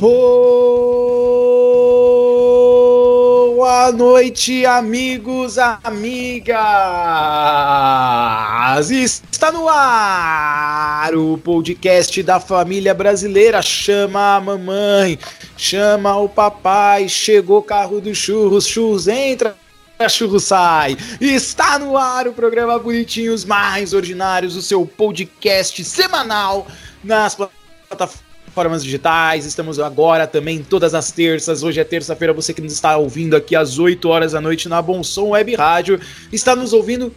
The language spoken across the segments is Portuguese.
Boa noite, amigos, amigas! Está no ar o podcast da família brasileira. Chama a mamãe, chama o papai. Chegou o carro do churros, churros entra. Churro sai! Está no ar o programa Bonitinhos Mais Ordinários, o seu podcast semanal nas plataformas plataformas digitais. Estamos agora também todas as terças. Hoje é terça-feira. Você que nos está ouvindo aqui às 8 horas da noite na Bom Som Web Rádio, está nos ouvindo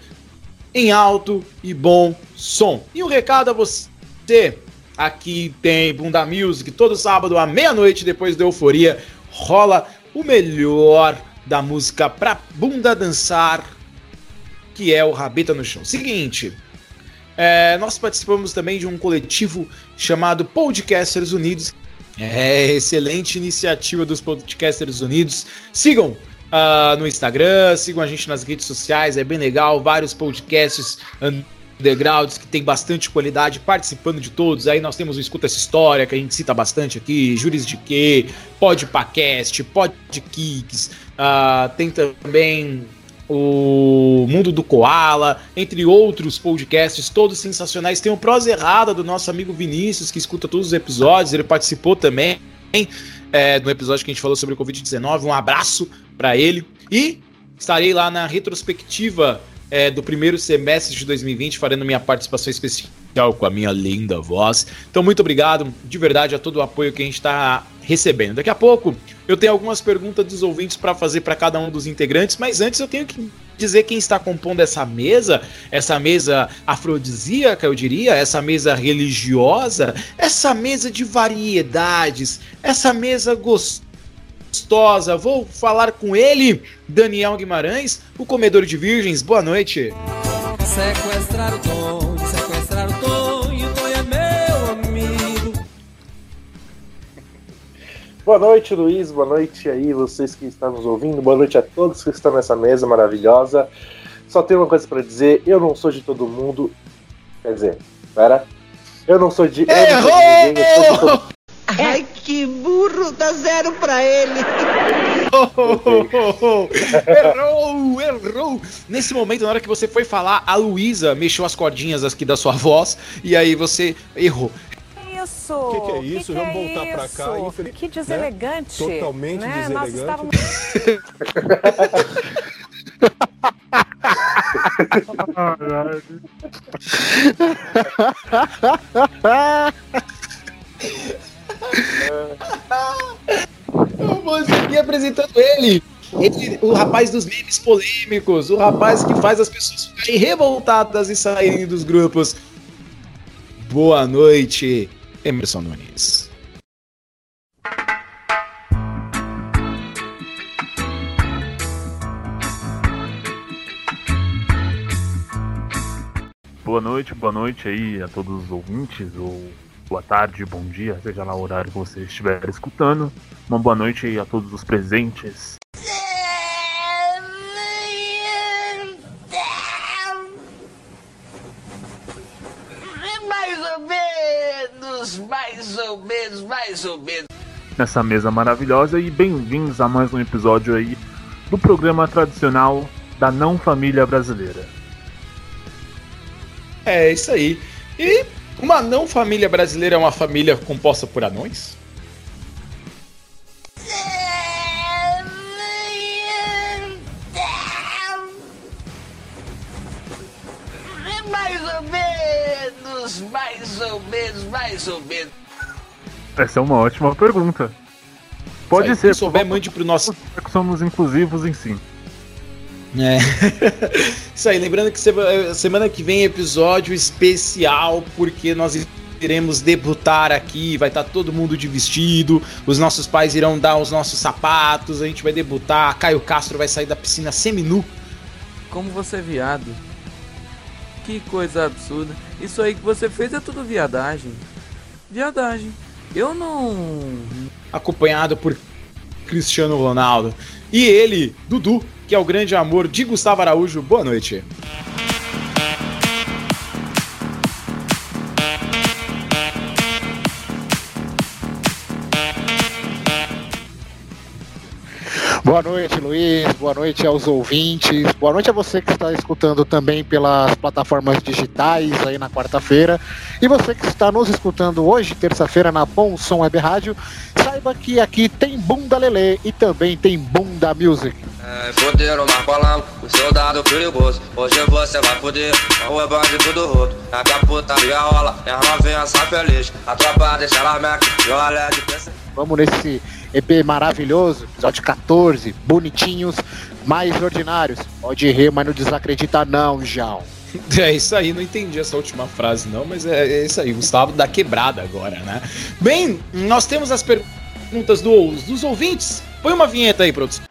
em alto e bom som. E um recado a você. Aqui tem Bunda Music todo sábado à meia-noite depois da euforia rola o melhor da música pra bunda dançar, que é o Rabeta no Chão. Seguinte, é, nós participamos também de um coletivo chamado Podcasters Unidos. É, excelente iniciativa dos Podcasters Unidos. Sigam uh, no Instagram, sigam a gente nas redes sociais, é bem legal. Vários podcasts undergrounds que tem bastante qualidade, participando de todos. Aí nós temos o Escuta Essa História, que a gente cita bastante aqui, Juris de Quê, Podpacast, Podkicks, uh, tem também o Mundo do Koala, entre outros podcasts, todos sensacionais. Tem o Prosa Errada do nosso amigo Vinícius, que escuta todos os episódios, ele participou também é, no episódio que a gente falou sobre o Covid-19. Um abraço para ele. E estarei lá na retrospectiva é, do primeiro semestre de 2020, fazendo minha participação especial com a minha linda voz. Então, muito obrigado de verdade a todo o apoio que a gente está recebendo. Daqui a pouco eu tenho algumas perguntas dos ouvintes para fazer para cada um dos integrantes, mas antes eu tenho que dizer quem está compondo essa mesa, essa mesa afrodisíaca, eu diria, essa mesa religiosa, essa mesa de variedades, essa mesa gostosa. Vou falar com ele, Daniel Guimarães, o comedor de virgens. Boa noite. Sequestrar o Tom, Boa noite, Luiz. Boa noite aí, vocês que estão nos ouvindo. Boa noite a todos que estão nessa mesa maravilhosa. Só tenho uma coisa para dizer: eu não sou de todo mundo. Quer dizer, pera. Eu não sou de. Errou! Eu sou de todo... Ai, que burro! Dá zero pra ele! errou, errou. Nesse momento, na hora que você foi falar, a Luísa mexeu as cordinhas aqui da sua voz e aí você errou isso? O que, que, é isso? Que Vamos é voltar para cá. Infeliz... Que deselegante. Né? Totalmente né? deselegante. Nós estávamos... Eu vou aqui apresentando ele. ele. O rapaz dos memes polêmicos, o rapaz que faz as pessoas ficarem revoltadas e saírem dos grupos. Boa noite, Emerson Nunes. Boa noite, boa noite aí a todos os ouvintes, ou boa tarde, bom dia, seja lá o horário que você estiver escutando. Uma boa noite aí a todos os presentes. Mais ou menos, mais ou menos. Nessa mesa maravilhosa e bem-vindos a mais um episódio aí do programa tradicional da não família brasileira. É isso aí. E uma não família brasileira é uma família composta por anões? Menos, mais ou menos, mais ou menos. Essa é uma ótima pergunta. Pode aí, ser. Se souber, mande pro nosso. Somos inclusivos em si. É. Isso aí, lembrando que semana que vem é episódio especial, porque nós iremos debutar aqui, vai estar tá todo mundo de vestido, os nossos pais irão dar os nossos sapatos, a gente vai debutar, Caio Castro vai sair da piscina semi-nu. Como você é viado? Que coisa absurda. Isso aí que você fez é tudo viadagem. Viadagem. Eu não. Acompanhado por Cristiano Ronaldo. E ele, Dudu, que é o grande amor de Gustavo Araújo. Boa noite. Boa noite, Luiz. Boa noite aos ouvintes. Boa noite a você que está escutando também pelas plataformas digitais aí na quarta-feira. E você que está nos escutando hoje, terça-feira, na Bom Som Web Rádio, saiba que aqui tem Bunda Lelê e também tem Bunda Music. É, foderam na bolão, o soldado perigoso. Hoje você vai foder, não é bandido do rodo. É que a putaria rola, e a novinha sai feliz. A tropa deixa ela meca, e olha de Vamos nesse EP maravilhoso, episódio 14, bonitinhos, mais ordinários. Pode rir, mas não desacredita não, João. É isso aí, não entendi essa última frase não, mas é, é isso aí, Gustavo da quebrada agora, né? Bem, nós temos as perguntas do, dos ouvintes. Põe uma vinheta aí, produção.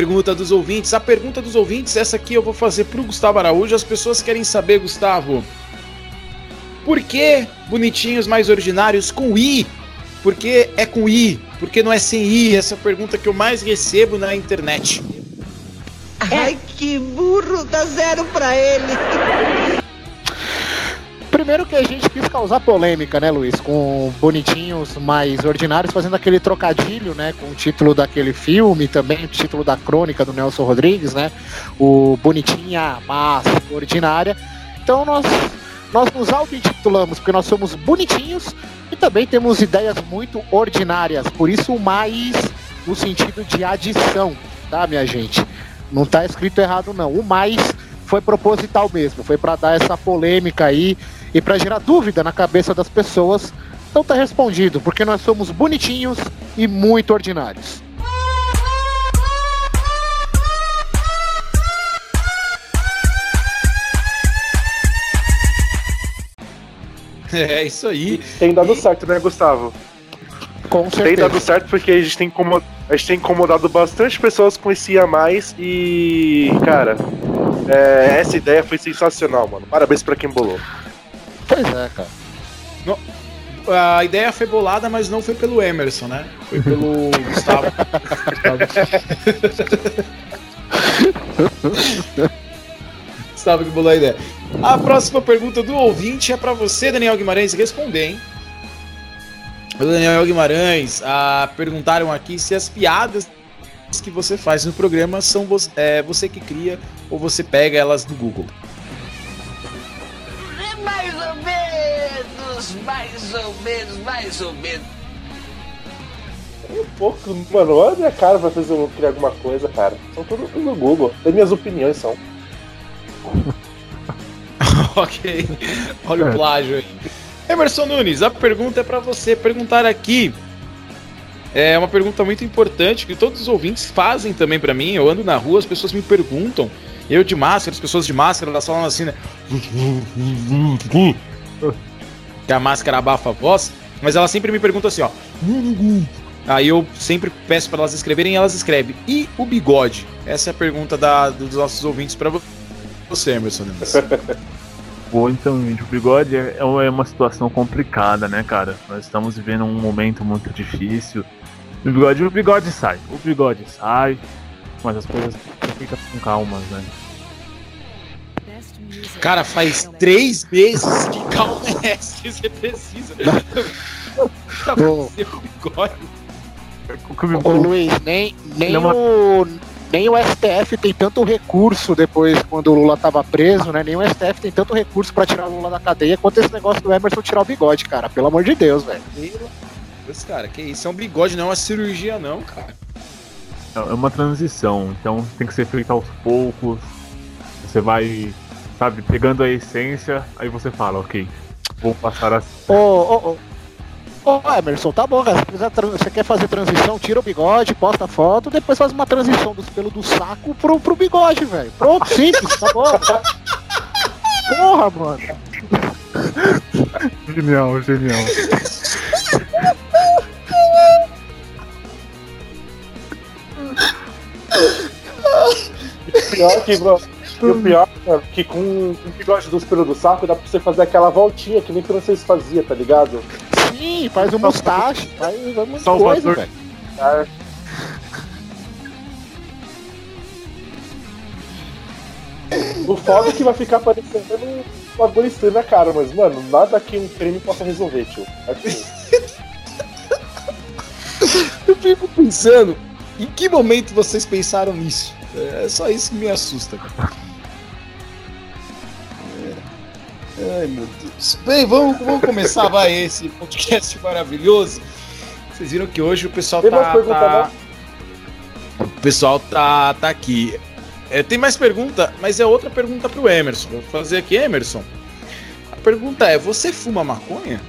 Pergunta dos ouvintes. A pergunta dos ouvintes, essa aqui eu vou fazer pro Gustavo Araújo. As pessoas querem saber, Gustavo, por que bonitinhos mais ordinários com I? Por que é com I? Por que não é sem I? Essa é pergunta que eu mais recebo na internet. Ai, que burro, dá zero pra ele. Primeiro que a gente quis causar polêmica, né, Luiz? Com bonitinhos mais ordinários, fazendo aquele trocadilho, né? Com o título daquele filme, também o título da crônica do Nelson Rodrigues, né? O Bonitinha, mas Ordinária. Então nós, nós nos auto-intitulamos, porque nós somos bonitinhos e também temos ideias muito ordinárias. Por isso, mais no sentido de adição, tá, minha gente? Não tá escrito errado, não. O mais foi proposital mesmo, foi para dar essa polêmica aí e para gerar dúvida na cabeça das pessoas. Então tá respondido, porque nós somos bonitinhos e muito ordinários. É isso aí. Tem dado certo, né, Gustavo? Com certeza. Tem dado certo porque a gente tem, incomodado, a gente tem incomodado bastante pessoas com esse a mais e, cara, é, essa ideia foi sensacional, mano. Parabéns pra quem bolou. Pois é, cara. No, a ideia foi bolada, mas não foi pelo Emerson, né? Foi pelo Gustavo. Gustavo que bolou a ideia. A próxima pergunta do ouvinte é para você, Daniel Guimarães, responder, hein? O Daniel Guimarães ah, perguntaram aqui se as piadas que você faz no programa são você, é, você que cria ou você pega elas do Google. Menos, mais ou menos, mais ou menos. Um pouco, mano, olha a minha cara pra fazer eu criar alguma coisa, cara. São tudo no Google. As minhas opiniões são. ok. Olha o plágio aí. Emerson Nunes, a pergunta é para você. Perguntar aqui. É uma pergunta muito importante que todos os ouvintes fazem também para mim. Eu ando na rua, as pessoas me perguntam eu de máscara, as pessoas de máscara, elas falam assim, né? Que a máscara abafa a voz, mas elas sempre me perguntam assim, ó. Aí eu sempre peço para elas escreverem e elas escrevem. E o bigode? Essa é a pergunta da, dos nossos ouvintes para você, Emerson. Bom, então, o bigode é, é uma situação complicada, né, cara? Nós estamos vivendo um momento muito difícil. O bigode, o bigode sai, o bigode sai, mas as coisas ficam com calmas, né? Cara, faz três meses que calma é que você precisa. Ô, Ô Luiz, nem, nem, o, nem o STF tem tanto recurso depois, quando o Lula tava preso, né? Nem o STF tem tanto recurso para tirar o Lula da cadeia quanto esse negócio do Emerson tirar o bigode, cara. Pelo amor de Deus, velho. Deus, cara, que isso? É um bigode, não é uma cirurgia, não, cara. É uma transição, então tem que ser feito aos poucos. Você vai sabe, pegando a essência, aí você fala, ok, vou passar assim. Ô, ô, ô. Ô, Emerson, tá bom, cara. Você quer fazer transição, tira o bigode, posta a foto, depois faz uma transição dos pelos do saco pro, pro bigode, velho. Pronto, simples, tá bom. Porra, mano. Genial, genial. Pior que, bro, e o pior é que com o que dos pelos do saco, dá pra você fazer aquela voltinha que nem que vocês fazia, tá ligado? Sim, faz um mustache, faz uma coisa, velho. É. O foda é que vai ficar parecendo um bagulho estranho na cara, mas, mano, nada que um creme possa resolver, tio. É assim. Eu fico pensando, em que momento vocês pensaram nisso? É só isso que me assusta, cara. Ai, meu Deus. Bem, vamos, vamos começar, vai, esse podcast maravilhoso. Vocês viram que hoje o pessoal Tem tá. mais pergunta, tá... O pessoal tá, tá aqui. É, tem mais pergunta, mas é outra pergunta pro Emerson. Vou fazer aqui, Emerson. A pergunta é: você fuma maconha?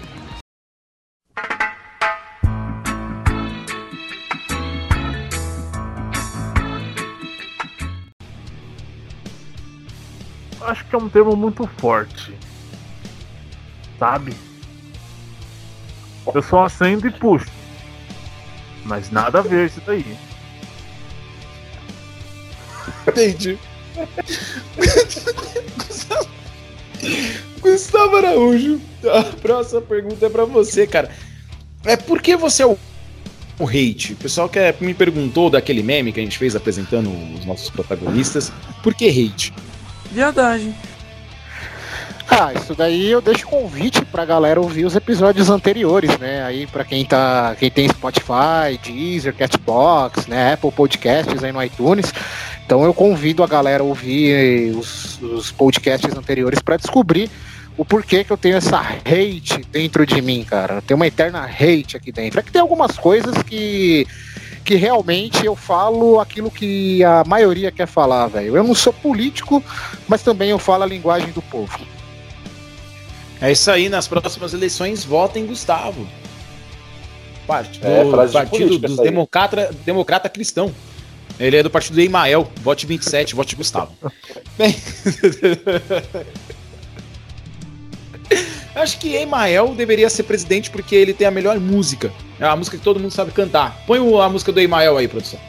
Acho que é um termo muito forte. Sabe? Eu só acendo e puxo. Mas nada a ver isso daí. Entendi. Gustavo... Araújo, a próxima pergunta é pra você, cara. É por que você é o, o hate? O pessoal que me perguntou daquele meme que a gente fez apresentando os nossos protagonistas. Por que hate? Viadagem. Ah, isso daí eu deixo convite pra galera ouvir os episódios anteriores, né? Aí pra quem tá, quem tem Spotify, Deezer, Catbox, né, Apple Podcasts aí no iTunes. Então eu convido a galera a ouvir os, os podcasts anteriores para descobrir o porquê que eu tenho essa hate dentro de mim, cara. Eu tenho uma eterna hate aqui dentro. É que tem algumas coisas que que realmente eu falo aquilo que a maioria quer falar, velho. Eu não sou político, mas também eu falo a linguagem do povo. É isso aí, nas próximas eleições votem Gustavo. Partido, É, frase de partido política, dos democrata, democrata cristão. Ele é do partido do Emael. Vote 27, vote Gustavo. Bem. Acho que Emael deveria ser presidente porque ele tem a melhor música. É a música que todo mundo sabe cantar. Põe a música do Emael aí, produção.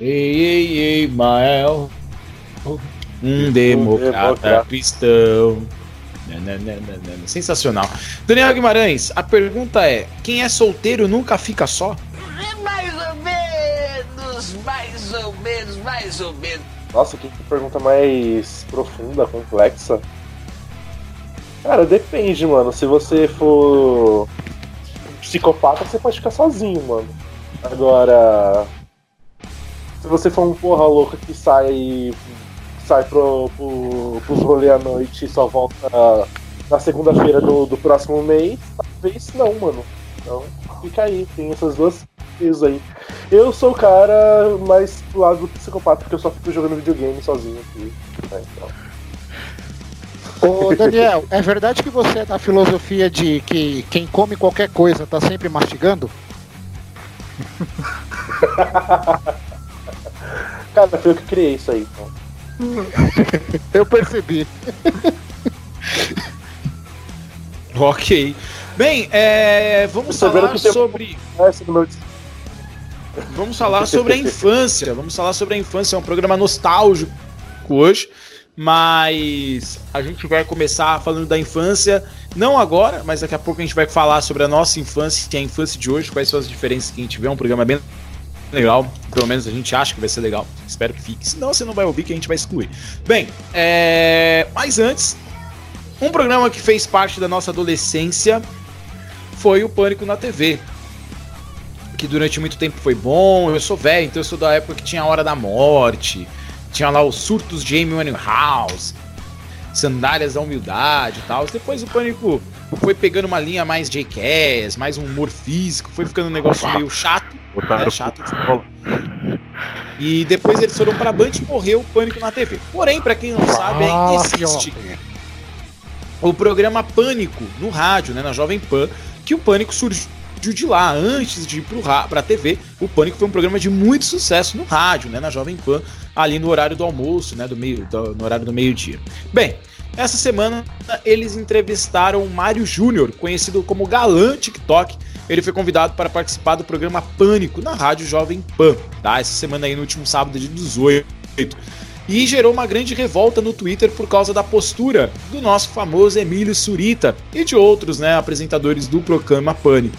Ei, ei, ei, Mael. Um democrata democrata. cristão. Nananana. Sensacional. Daniel Guimarães, a pergunta é: quem é solteiro nunca fica só? Mais ou menos, mais ou menos, mais ou menos. Nossa, que pergunta mais profunda, complexa. Cara, depende, mano. Se você for psicopata, você pode ficar sozinho, mano. Agora, se você for um porra louca que sai sai pro, pro, pros rolê à noite e só volta na segunda-feira do, do próximo mês, talvez não, mano. Então, fica aí, tem essas duas coisas aí. Eu sou o cara mais pro lado do psicopata, porque eu só fico jogando videogame sozinho aqui. né, então. Ô Daniel, é verdade que você é da filosofia de que quem come qualquer coisa tá sempre mastigando? Cara, foi eu que criei isso aí, então. Eu percebi. Ok. Bem, é, vamos falar sobre. Meu Vamos falar sobre a infância. Vamos falar sobre a infância. É um programa nostálgico hoje. Mas a gente vai começar falando da infância. Não agora, mas daqui a pouco a gente vai falar sobre a nossa infância, que é a infância de hoje, quais são as diferenças que a gente vê. É um programa bem legal. Pelo menos a gente acha que vai ser legal. Espero que fique. Senão você não vai ouvir que a gente vai excluir. Bem, é... mas antes, um programa que fez parte da nossa adolescência foi o Pânico na TV. Que durante muito tempo foi bom. Eu sou velho, então eu sou da época que tinha a Hora da Morte. Tinha lá os surtos de Amy Winehouse. Sandálias da Humildade e tal. Depois o Pânico foi pegando uma linha mais Jackass, mais um humor físico. Foi ficando um negócio meio chato. Botaram É chato. E depois eles foram pra Band e morreu o Pânico na TV. Porém, pra quem não sabe, ainda existe o programa Pânico no rádio, né, na Jovem Pan, que o Pânico surgiu de lá, antes de ir pro ra- pra TV, o Pânico foi um programa de muito sucesso no rádio, né, na Jovem Pan, ali no horário do almoço, né, do meio, do- no horário do meio-dia. Bem, essa semana eles entrevistaram o Mário Júnior, conhecido como Galã TikTok. Ele foi convidado para participar do programa Pânico na Rádio Jovem Pan, tá? Essa semana aí no último sábado de 18. e gerou uma grande revolta no Twitter por causa da postura do nosso famoso Emílio Surita e de outros né, apresentadores do programa Pânico.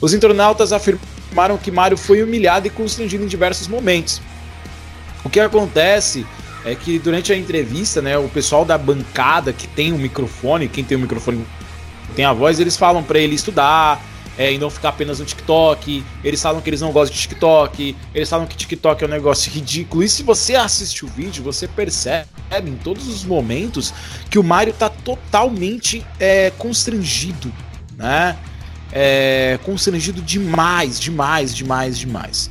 Os internautas afirmaram que Mário foi humilhado e constrangido em diversos momentos. O que acontece é que durante a entrevista, né, o pessoal da bancada que tem um microfone, quem tem um microfone tem a voz, eles falam para ele estudar, é, e não ficar apenas no TikTok. Eles falam que eles não gostam de TikTok. Eles falam que TikTok é um negócio ridículo. E se você assiste o vídeo, você percebe em todos os momentos que o Mario tá totalmente é, constrangido, né? É, constrangido demais, demais, demais, demais.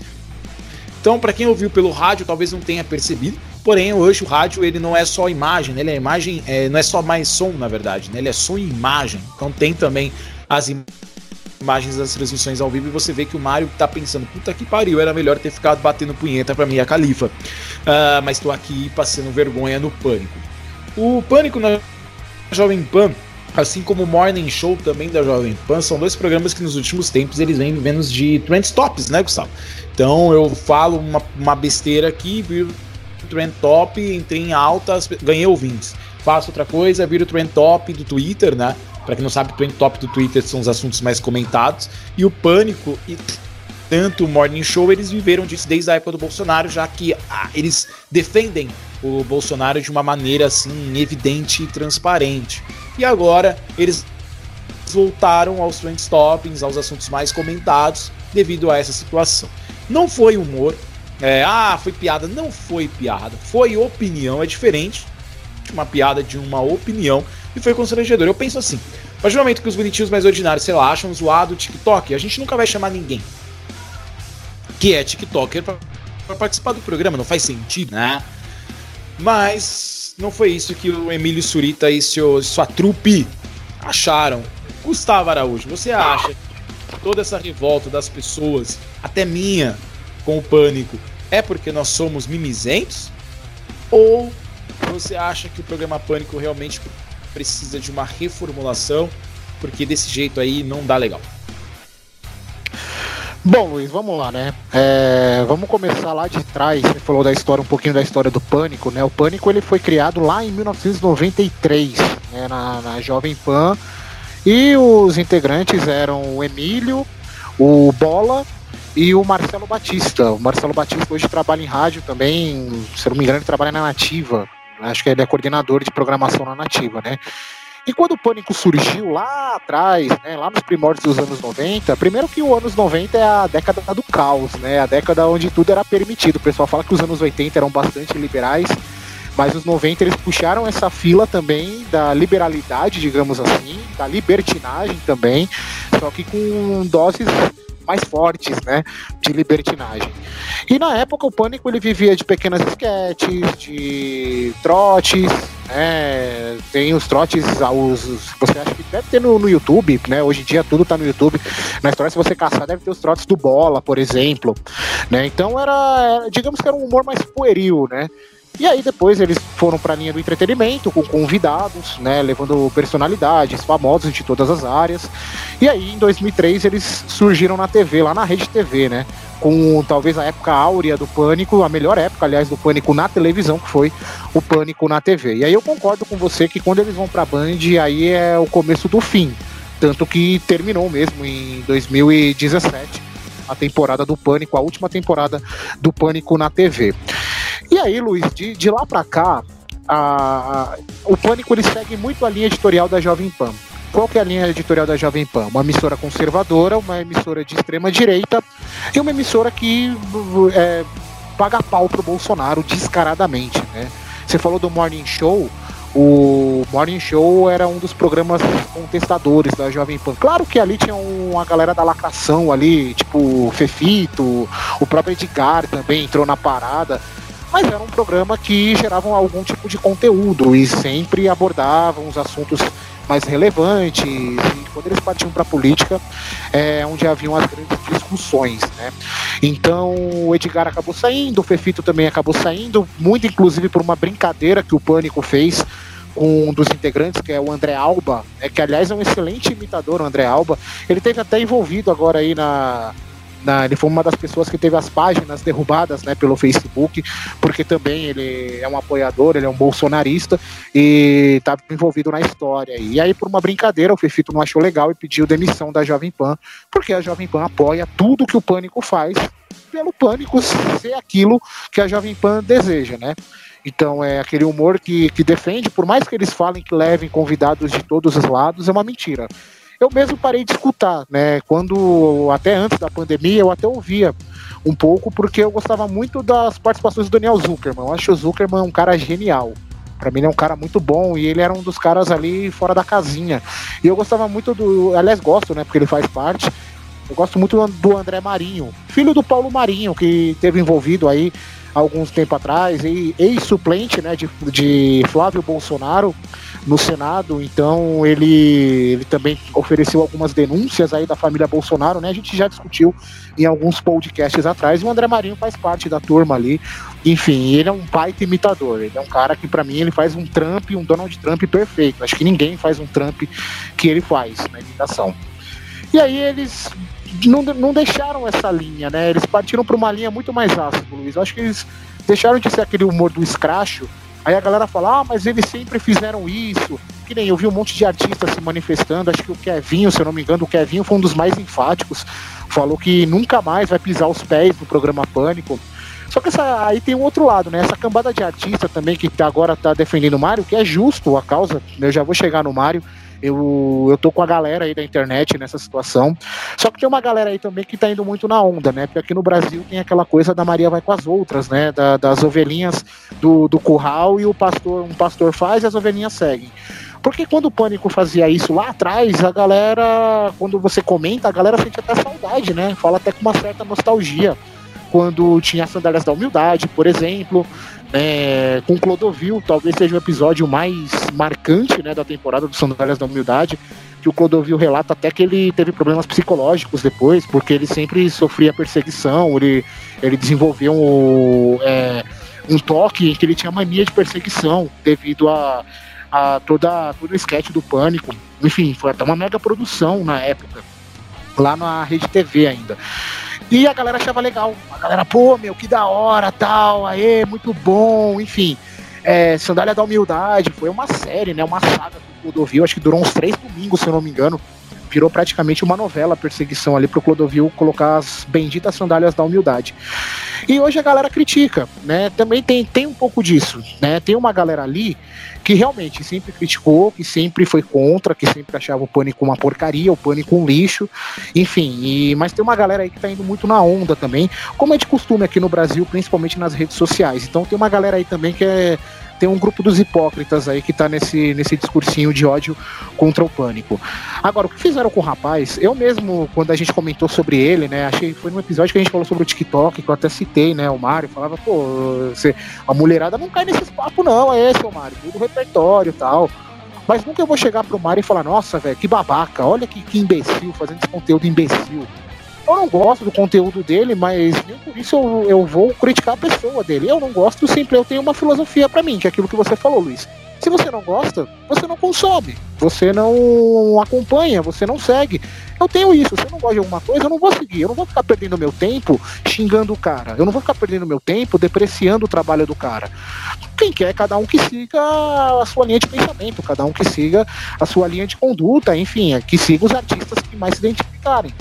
Então, para quem ouviu pelo rádio, talvez não tenha percebido. Porém, hoje o rádio ele não é só imagem, né? ele é imagem, é, não é só mais som, na verdade, né? ele é som e imagem. Então tem também as imagens imagens das transmissões ao vivo e você vê que o Mario tá pensando, puta que pariu, era melhor ter ficado batendo punheta pra minha califa. Uh, mas tô aqui passando vergonha no Pânico. O Pânico na Jovem Pan, assim como o Morning Show também da Jovem Pan, são dois programas que nos últimos tempos eles vêm menos de trend tops, né, Gustavo? Então eu falo uma, uma besteira aqui, viro trend top, entrei em altas, ganhei ouvintes. Faço outra coisa, viro trend top do Twitter, né? Para quem não sabe, o Trend Top do Twitter são os assuntos mais comentados. E o Pânico e tanto o Morning Show, eles viveram disso desde a época do Bolsonaro, já que ah, eles defendem o Bolsonaro de uma maneira assim evidente e transparente. E agora eles voltaram aos trend toppings, aos assuntos mais comentados devido a essa situação. Não foi humor, é, ah, foi piada, não foi piada, foi opinião, é diferente uma piada de uma opinião e foi constrangedor. Eu penso assim, a partir do momento que os bonitinhos mais ordinários, sei lá, acham zoado o TikTok, a gente nunca vai chamar ninguém que é TikToker para participar do programa, não faz sentido, né? Mas não foi isso que o Emílio Surita e seu, sua trupe acharam. Gustavo Araújo, você acha que toda essa revolta das pessoas, até minha, com o pânico, é porque nós somos mimizentos? Ou você acha que o programa Pânico realmente precisa de uma reformulação? Porque desse jeito aí não dá legal. Bom, Luiz, vamos lá, né? É, vamos começar lá de trás. Você falou da história, um pouquinho da história do Pânico, né? O Pânico ele foi criado lá em 1993, né, na, na Jovem Pan. E os integrantes eram o Emílio, o Bola e o Marcelo Batista. O Marcelo Batista hoje trabalha em rádio também, se não me engano, ele trabalha na Nativa. Acho que ele é coordenador de programação na Nativa, né? E quando o Pânico surgiu lá atrás, né, lá nos primórdios dos anos 90, primeiro que o anos 90 é a década do caos, né, a década onde tudo era permitido. O pessoal fala que os anos 80 eram bastante liberais, mas os 90 eles puxaram essa fila também da liberalidade, digamos assim, da libertinagem também, só que com doses mais fortes, né, de libertinagem. E na época o Pânico ele vivia de pequenas esquetes, de trotes, né, tem os trotes, os, você acha que deve ter no, no YouTube, né, hoje em dia tudo tá no YouTube, na história se você caçar deve ter os trotes do Bola, por exemplo, né, então era, digamos que era um humor mais pueril, né, e aí depois eles foram para a linha do entretenimento com convidados, né, levando personalidades famosos de todas as áreas. E aí em 2003 eles surgiram na TV, lá na Rede TV, né, com talvez a época áurea do Pânico, a melhor época, aliás, do Pânico na televisão, que foi o Pânico na TV. E aí eu concordo com você que quando eles vão para a Band, aí é o começo do fim. Tanto que terminou mesmo em 2017 a temporada do Pânico, a última temporada do Pânico na TV. E aí, Luiz, de, de lá para cá, a, a, o Pânico ele segue muito a linha editorial da Jovem Pan. Qual que é a linha editorial da Jovem Pan? Uma emissora conservadora, uma emissora de extrema direita e uma emissora que é, paga pau pro Bolsonaro descaradamente, né? Você falou do Morning Show, o Morning Show era um dos programas contestadores da Jovem Pan. Claro que ali tinha uma galera da lacração ali, tipo Fefito, o próprio Edgar também entrou na parada mas era um programa que gerava algum tipo de conteúdo e sempre abordavam os assuntos mais relevantes e quando eles partiam para a política é onde haviam as grandes discussões, né? Então o Edgar acabou saindo, o Fefito também acabou saindo, muito inclusive por uma brincadeira que o Pânico fez um dos integrantes, que é o André Alba, né, que aliás é um excelente imitador, o André Alba. Ele teve até envolvido agora aí na Na, ele foi uma das pessoas que teve as páginas derrubadas né, pelo Facebook, porque também ele é um apoiador, ele é um bolsonarista e tá envolvido na história. E aí, por uma brincadeira, o Fefito não achou legal e pediu demissão da Jovem Pan, porque a Jovem Pan apoia tudo que o Pânico faz pelo Pânico ser aquilo que a Jovem Pan deseja, né? Então é aquele humor que, que defende, por mais que eles falem que levem convidados de todos os lados, é uma mentira. Eu mesmo parei de escutar, né? Quando, até antes da pandemia, eu até ouvia um pouco, porque eu gostava muito das participações do Daniel Zuckerman. Eu acho o Zuckerman um cara genial. Para mim ele é um cara muito bom e ele era um dos caras ali fora da casinha. E eu gostava muito do, aliás gosto, né, porque ele faz parte. Eu gosto muito do André Marinho, filho do Paulo Marinho, que teve envolvido aí alguns tempo atrás, ex-suplente né, de, de Flávio Bolsonaro no Senado, então ele, ele também ofereceu algumas denúncias aí da família Bolsonaro, né? A gente já discutiu em alguns podcasts atrás, e o André Marinho faz parte da turma ali. Enfim, ele é um pai imitador, ele é um cara que para mim ele faz um Trump, um Donald Trump perfeito. Acho que ninguém faz um Trump que ele faz na imitação. E aí eles não, não deixaram essa linha, né? Eles partiram para uma linha muito mais ácida, Luiz. Eu acho que eles deixaram de ser aquele humor do escracho. Aí a galera fala, ah, mas eles sempre fizeram isso. Que nem eu vi um monte de artistas se manifestando. Acho que o Kevinho, se eu não me engano, o Kevinho foi um dos mais enfáticos. Falou que nunca mais vai pisar os pés no programa Pânico. Só que essa, aí tem um outro lado, né? Essa cambada de artista também que agora tá defendendo o Mário, que é justo a causa. Eu já vou chegar no Mário. Eu, eu tô com a galera aí da internet nessa situação. Só que tem uma galera aí também que tá indo muito na onda, né? Porque aqui no Brasil tem aquela coisa da Maria vai com as outras, né? Da, das ovelhinhas do, do curral e o pastor, um pastor faz e as ovelhinhas seguem. Porque quando o Pânico fazia isso lá atrás, a galera, quando você comenta, a galera sente até saudade, né? Fala até com uma certa nostalgia. Quando tinha as sandálias da humildade, por exemplo, é, com Clodovil, talvez seja o episódio mais marcante né, da temporada do Sandálias da Humildade, que o Clodovil relata até que ele teve problemas psicológicos depois, porque ele sempre sofria perseguição, ele, ele desenvolveu um, é, um toque em que ele tinha mania de perseguição devido a, a toda, todo o esquete do Pânico. Enfim, foi até uma mega produção na época, lá na Rede TV ainda. E a galera achava legal. A galera, pô, meu, que da hora, tal, aê, muito bom, enfim. É, Sandália da Humildade, foi uma série, né? Uma saga do Clodovil, acho que durou uns três domingos, se eu não me engano. Virou praticamente uma novela a perseguição ali pro Clodovil colocar as benditas sandálias da humildade. E hoje a galera critica, né? Também tem, tem um pouco disso, né? Tem uma galera ali que realmente sempre criticou, que sempre foi contra, que sempre achava o Pânico uma porcaria, o Pânico um lixo, enfim. E, mas tem uma galera aí que tá indo muito na onda também, como é de costume aqui no Brasil, principalmente nas redes sociais. Então tem uma galera aí também que é tem um grupo dos hipócritas aí que tá nesse, nesse discursinho de ódio contra o pânico. Agora, o que fizeram com o rapaz, eu mesmo, quando a gente comentou sobre ele, né, achei, foi num episódio que a gente falou sobre o TikTok, que eu até citei, né, o Mário, falava, pô, você, a mulherada não cai nesses papos não, é esse, o Mário, tudo repertório e tal. Mas nunca eu vou chegar pro Mário e falar, nossa, velho, que babaca, olha que, que imbecil, fazendo esse conteúdo imbecil eu não gosto do conteúdo dele, mas nem por isso eu, eu vou criticar a pessoa dele. Eu não gosto, sempre eu tenho uma filosofia para mim, que é aquilo que você falou, Luiz. Se você não gosta, você não consome, você não acompanha, você não segue. Eu tenho isso, se eu não gosto de alguma coisa, eu não vou seguir, eu não vou ficar perdendo meu tempo xingando o cara, eu não vou ficar perdendo meu tempo depreciando o trabalho do cara. Quem quer, cada um que siga a sua linha de pensamento, cada um que siga a sua linha de conduta, enfim, que siga os artistas que mais se identificarem.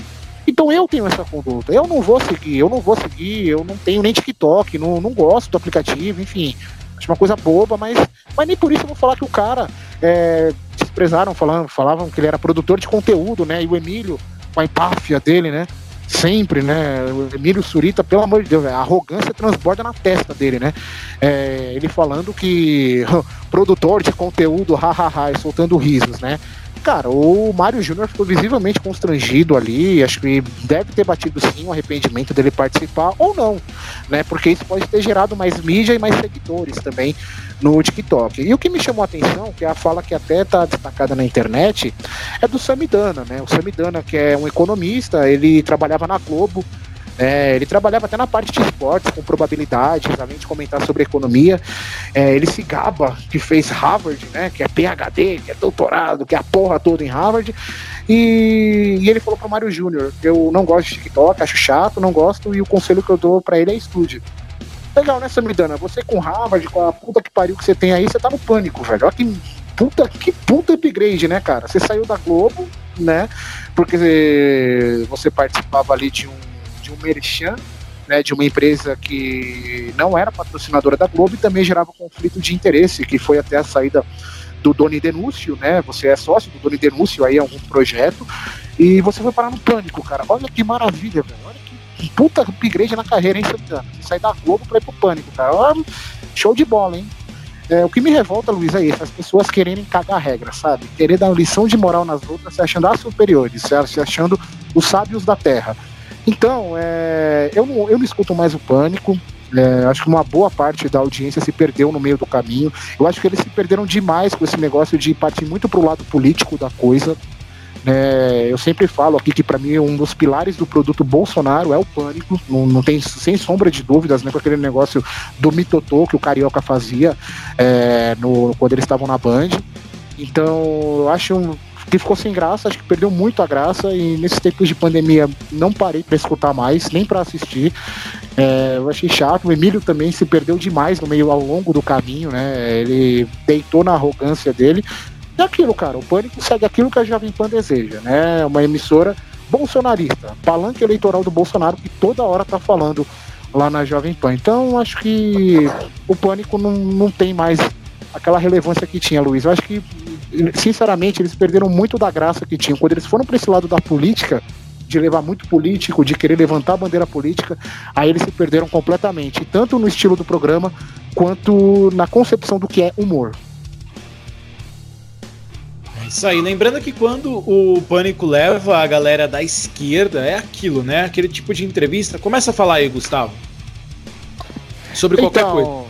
Então eu tenho essa conduta. Eu não vou seguir, eu não vou seguir, eu não tenho nem TikTok, não, não gosto do aplicativo, enfim. Acho uma coisa boba, mas, mas nem por isso eu vou falar que o cara é, desprezaram, falando, falavam que ele era produtor de conteúdo, né? E o Emílio, com a empáfia dele, né? Sempre, né? O Emílio Surita, pelo amor de Deus, a arrogância transborda na testa dele, né? É, ele falando que produtor de conteúdo, hahaha, e soltando risos, né? Cara, o Mário Júnior ficou visivelmente constrangido ali. Acho que deve ter batido sim o arrependimento dele participar ou não, né? Porque isso pode ter gerado mais mídia e mais seguidores também no TikTok. E o que me chamou a atenção, que é a fala que até está destacada na internet, é do Samidana, né? O Samidana, que é um economista, ele trabalhava na Globo É, ele trabalhava até na parte de esportes, com probabilidades, além de comentar sobre economia. É, ele se gaba que fez Harvard, né? Que é PhD, que é doutorado, que é a porra toda em Harvard. E, e ele falou pro Mário Júnior: eu não gosto de TikTok, acho chato, não gosto, e o conselho que eu dou para ele é estude. Legal, né, Samidana? Você com Harvard, com a puta que pariu que você tem aí, você tá no pânico, velho. Olha que puta, que puta upgrade, né, cara? Você saiu da Globo, né? Porque você participava ali de um, merchan, né, de uma empresa que não era patrocinadora da Globo e também gerava conflito de interesse, que foi até a saída do Doni Denúncio, né? Você é sócio do Doni Denúncio aí em algum projeto e você foi parar no pânico, cara. Olha que maravilha, velho. Olha que puta upgrade na carreira, hein, Santana? Você sai da Globo pra ir pro pânico, cara. Olha, show de bola, hein? É, o que me revolta, Luiz, é isso, as pessoas quererem cagar a regra, sabe? Querer dar lição de moral nas outras, se achando as superiores, se achando os sábios da terra. Então, é, eu, não, eu não escuto mais o pânico. É, acho que uma boa parte da audiência se perdeu no meio do caminho. Eu acho que eles se perderam demais com esse negócio de partir muito pro lado político da coisa. É, eu sempre falo aqui que para mim um dos pilares do produto Bolsonaro é o pânico, não, não tem sem sombra de dúvidas, né, com aquele negócio do mitotô que o Carioca fazia é, no, quando eles estavam na Band. Então, eu acho um, que ficou sem graça, acho que perdeu muito a graça e nesses tempos de pandemia não parei para escutar mais, nem para assistir. É, eu achei chato. O Emílio também se perdeu demais no meio ao longo do caminho, né? Ele deitou na arrogância dele. É aquilo, cara. O Pânico segue aquilo que a Jovem Pan deseja, né? Uma emissora bolsonarista, palanque eleitoral do Bolsonaro que toda hora tá falando lá na Jovem Pan. Então, acho que o Pânico não, não tem mais aquela relevância que tinha, Luiz. Eu acho que, sinceramente, eles perderam muito da graça que tinham. Quando eles foram para esse lado da política, de levar muito político, de querer levantar a bandeira política, aí eles se perderam completamente, tanto no estilo do programa quanto na concepção do que é humor. Isso aí, lembrando que quando o Pânico leva a galera da esquerda, é aquilo, né? Aquele tipo de entrevista. Começa a falar aí, Gustavo. Sobre qualquer então, coisa.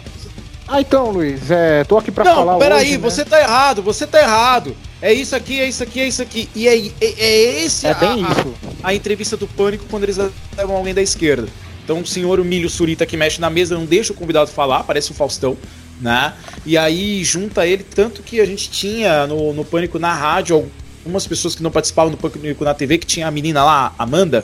Ah, então, Luiz, é, tô aqui pra Não, falar. peraí, hoje, né? você tá errado, você tá errado. É isso aqui, é isso aqui, é isso aqui. E é, é, é esse É a, bem a- isso. a entrevista do Pânico quando eles levam alguém da esquerda. Então o senhor Milho Surita que mexe na mesa não deixa o convidado falar, parece o Faustão, né? E aí junta ele, tanto que a gente tinha no, no Pânico na rádio algumas pessoas que não participavam do Pânico na TV, que tinha a menina lá, Amanda,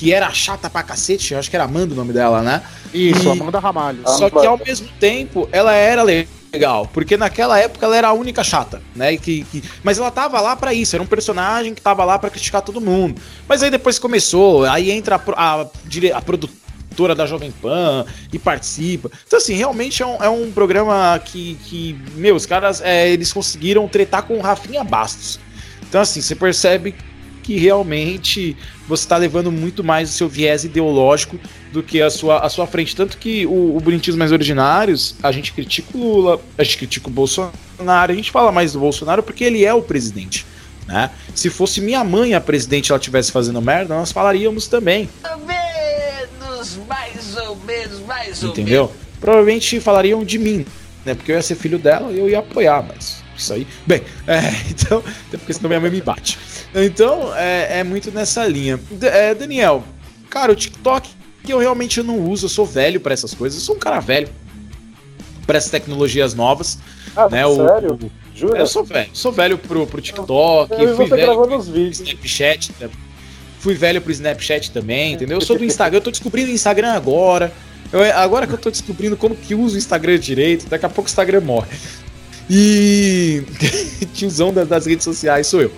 que era chata pra cacete, acho que era Amanda o nome dela, né? Isso, E- Amanda Ramalho. Só que ao mesmo tempo ela era legal, porque naquela época ela era a única chata, né? Que, que- mas ela tava lá pra isso, era um personagem que tava lá pra criticar todo mundo. Mas aí depois começou, aí entra a, a, a produtora da Jovem Pan e participa. Então, assim, realmente é um, é um programa que, que, meu, os caras é, eles conseguiram tretar com o Rafinha Bastos. Então, assim, você percebe que realmente você está levando muito mais o seu viés ideológico do que a sua, a sua frente. Tanto que o, o Bonitinhos Mais Originários, a gente critica o Lula, a gente critica o Bolsonaro, a gente fala mais do Bolsonaro porque ele é o presidente. Né? Se fosse minha mãe a presidente ela estivesse fazendo merda, nós falaríamos também. menos, mais ou menos, mais ou Entendeu? Provavelmente falariam de mim, né? Porque eu ia ser filho dela e eu ia apoiar, mas isso aí. Bem, é, então. Até porque senão minha mãe me bate. Então, é, é muito nessa linha. D- é, Daniel, cara, o TikTok que eu realmente não uso, eu sou velho pra essas coisas, eu sou um cara velho pra essas tecnologias novas. Ah, né? Sério? o- Jura? eu sou velho, sou velho pro, pro TikTok, Eu fui velho pro. Snapchat, fui velho pro Snapchat também, entendeu? Eu sou do Instagram, eu tô descobrindo o Instagram agora. Eu- agora que eu tô descobrindo como que usa o Instagram direito, daqui a pouco o Instagram morre. E tiozão da- das redes sociais sou eu.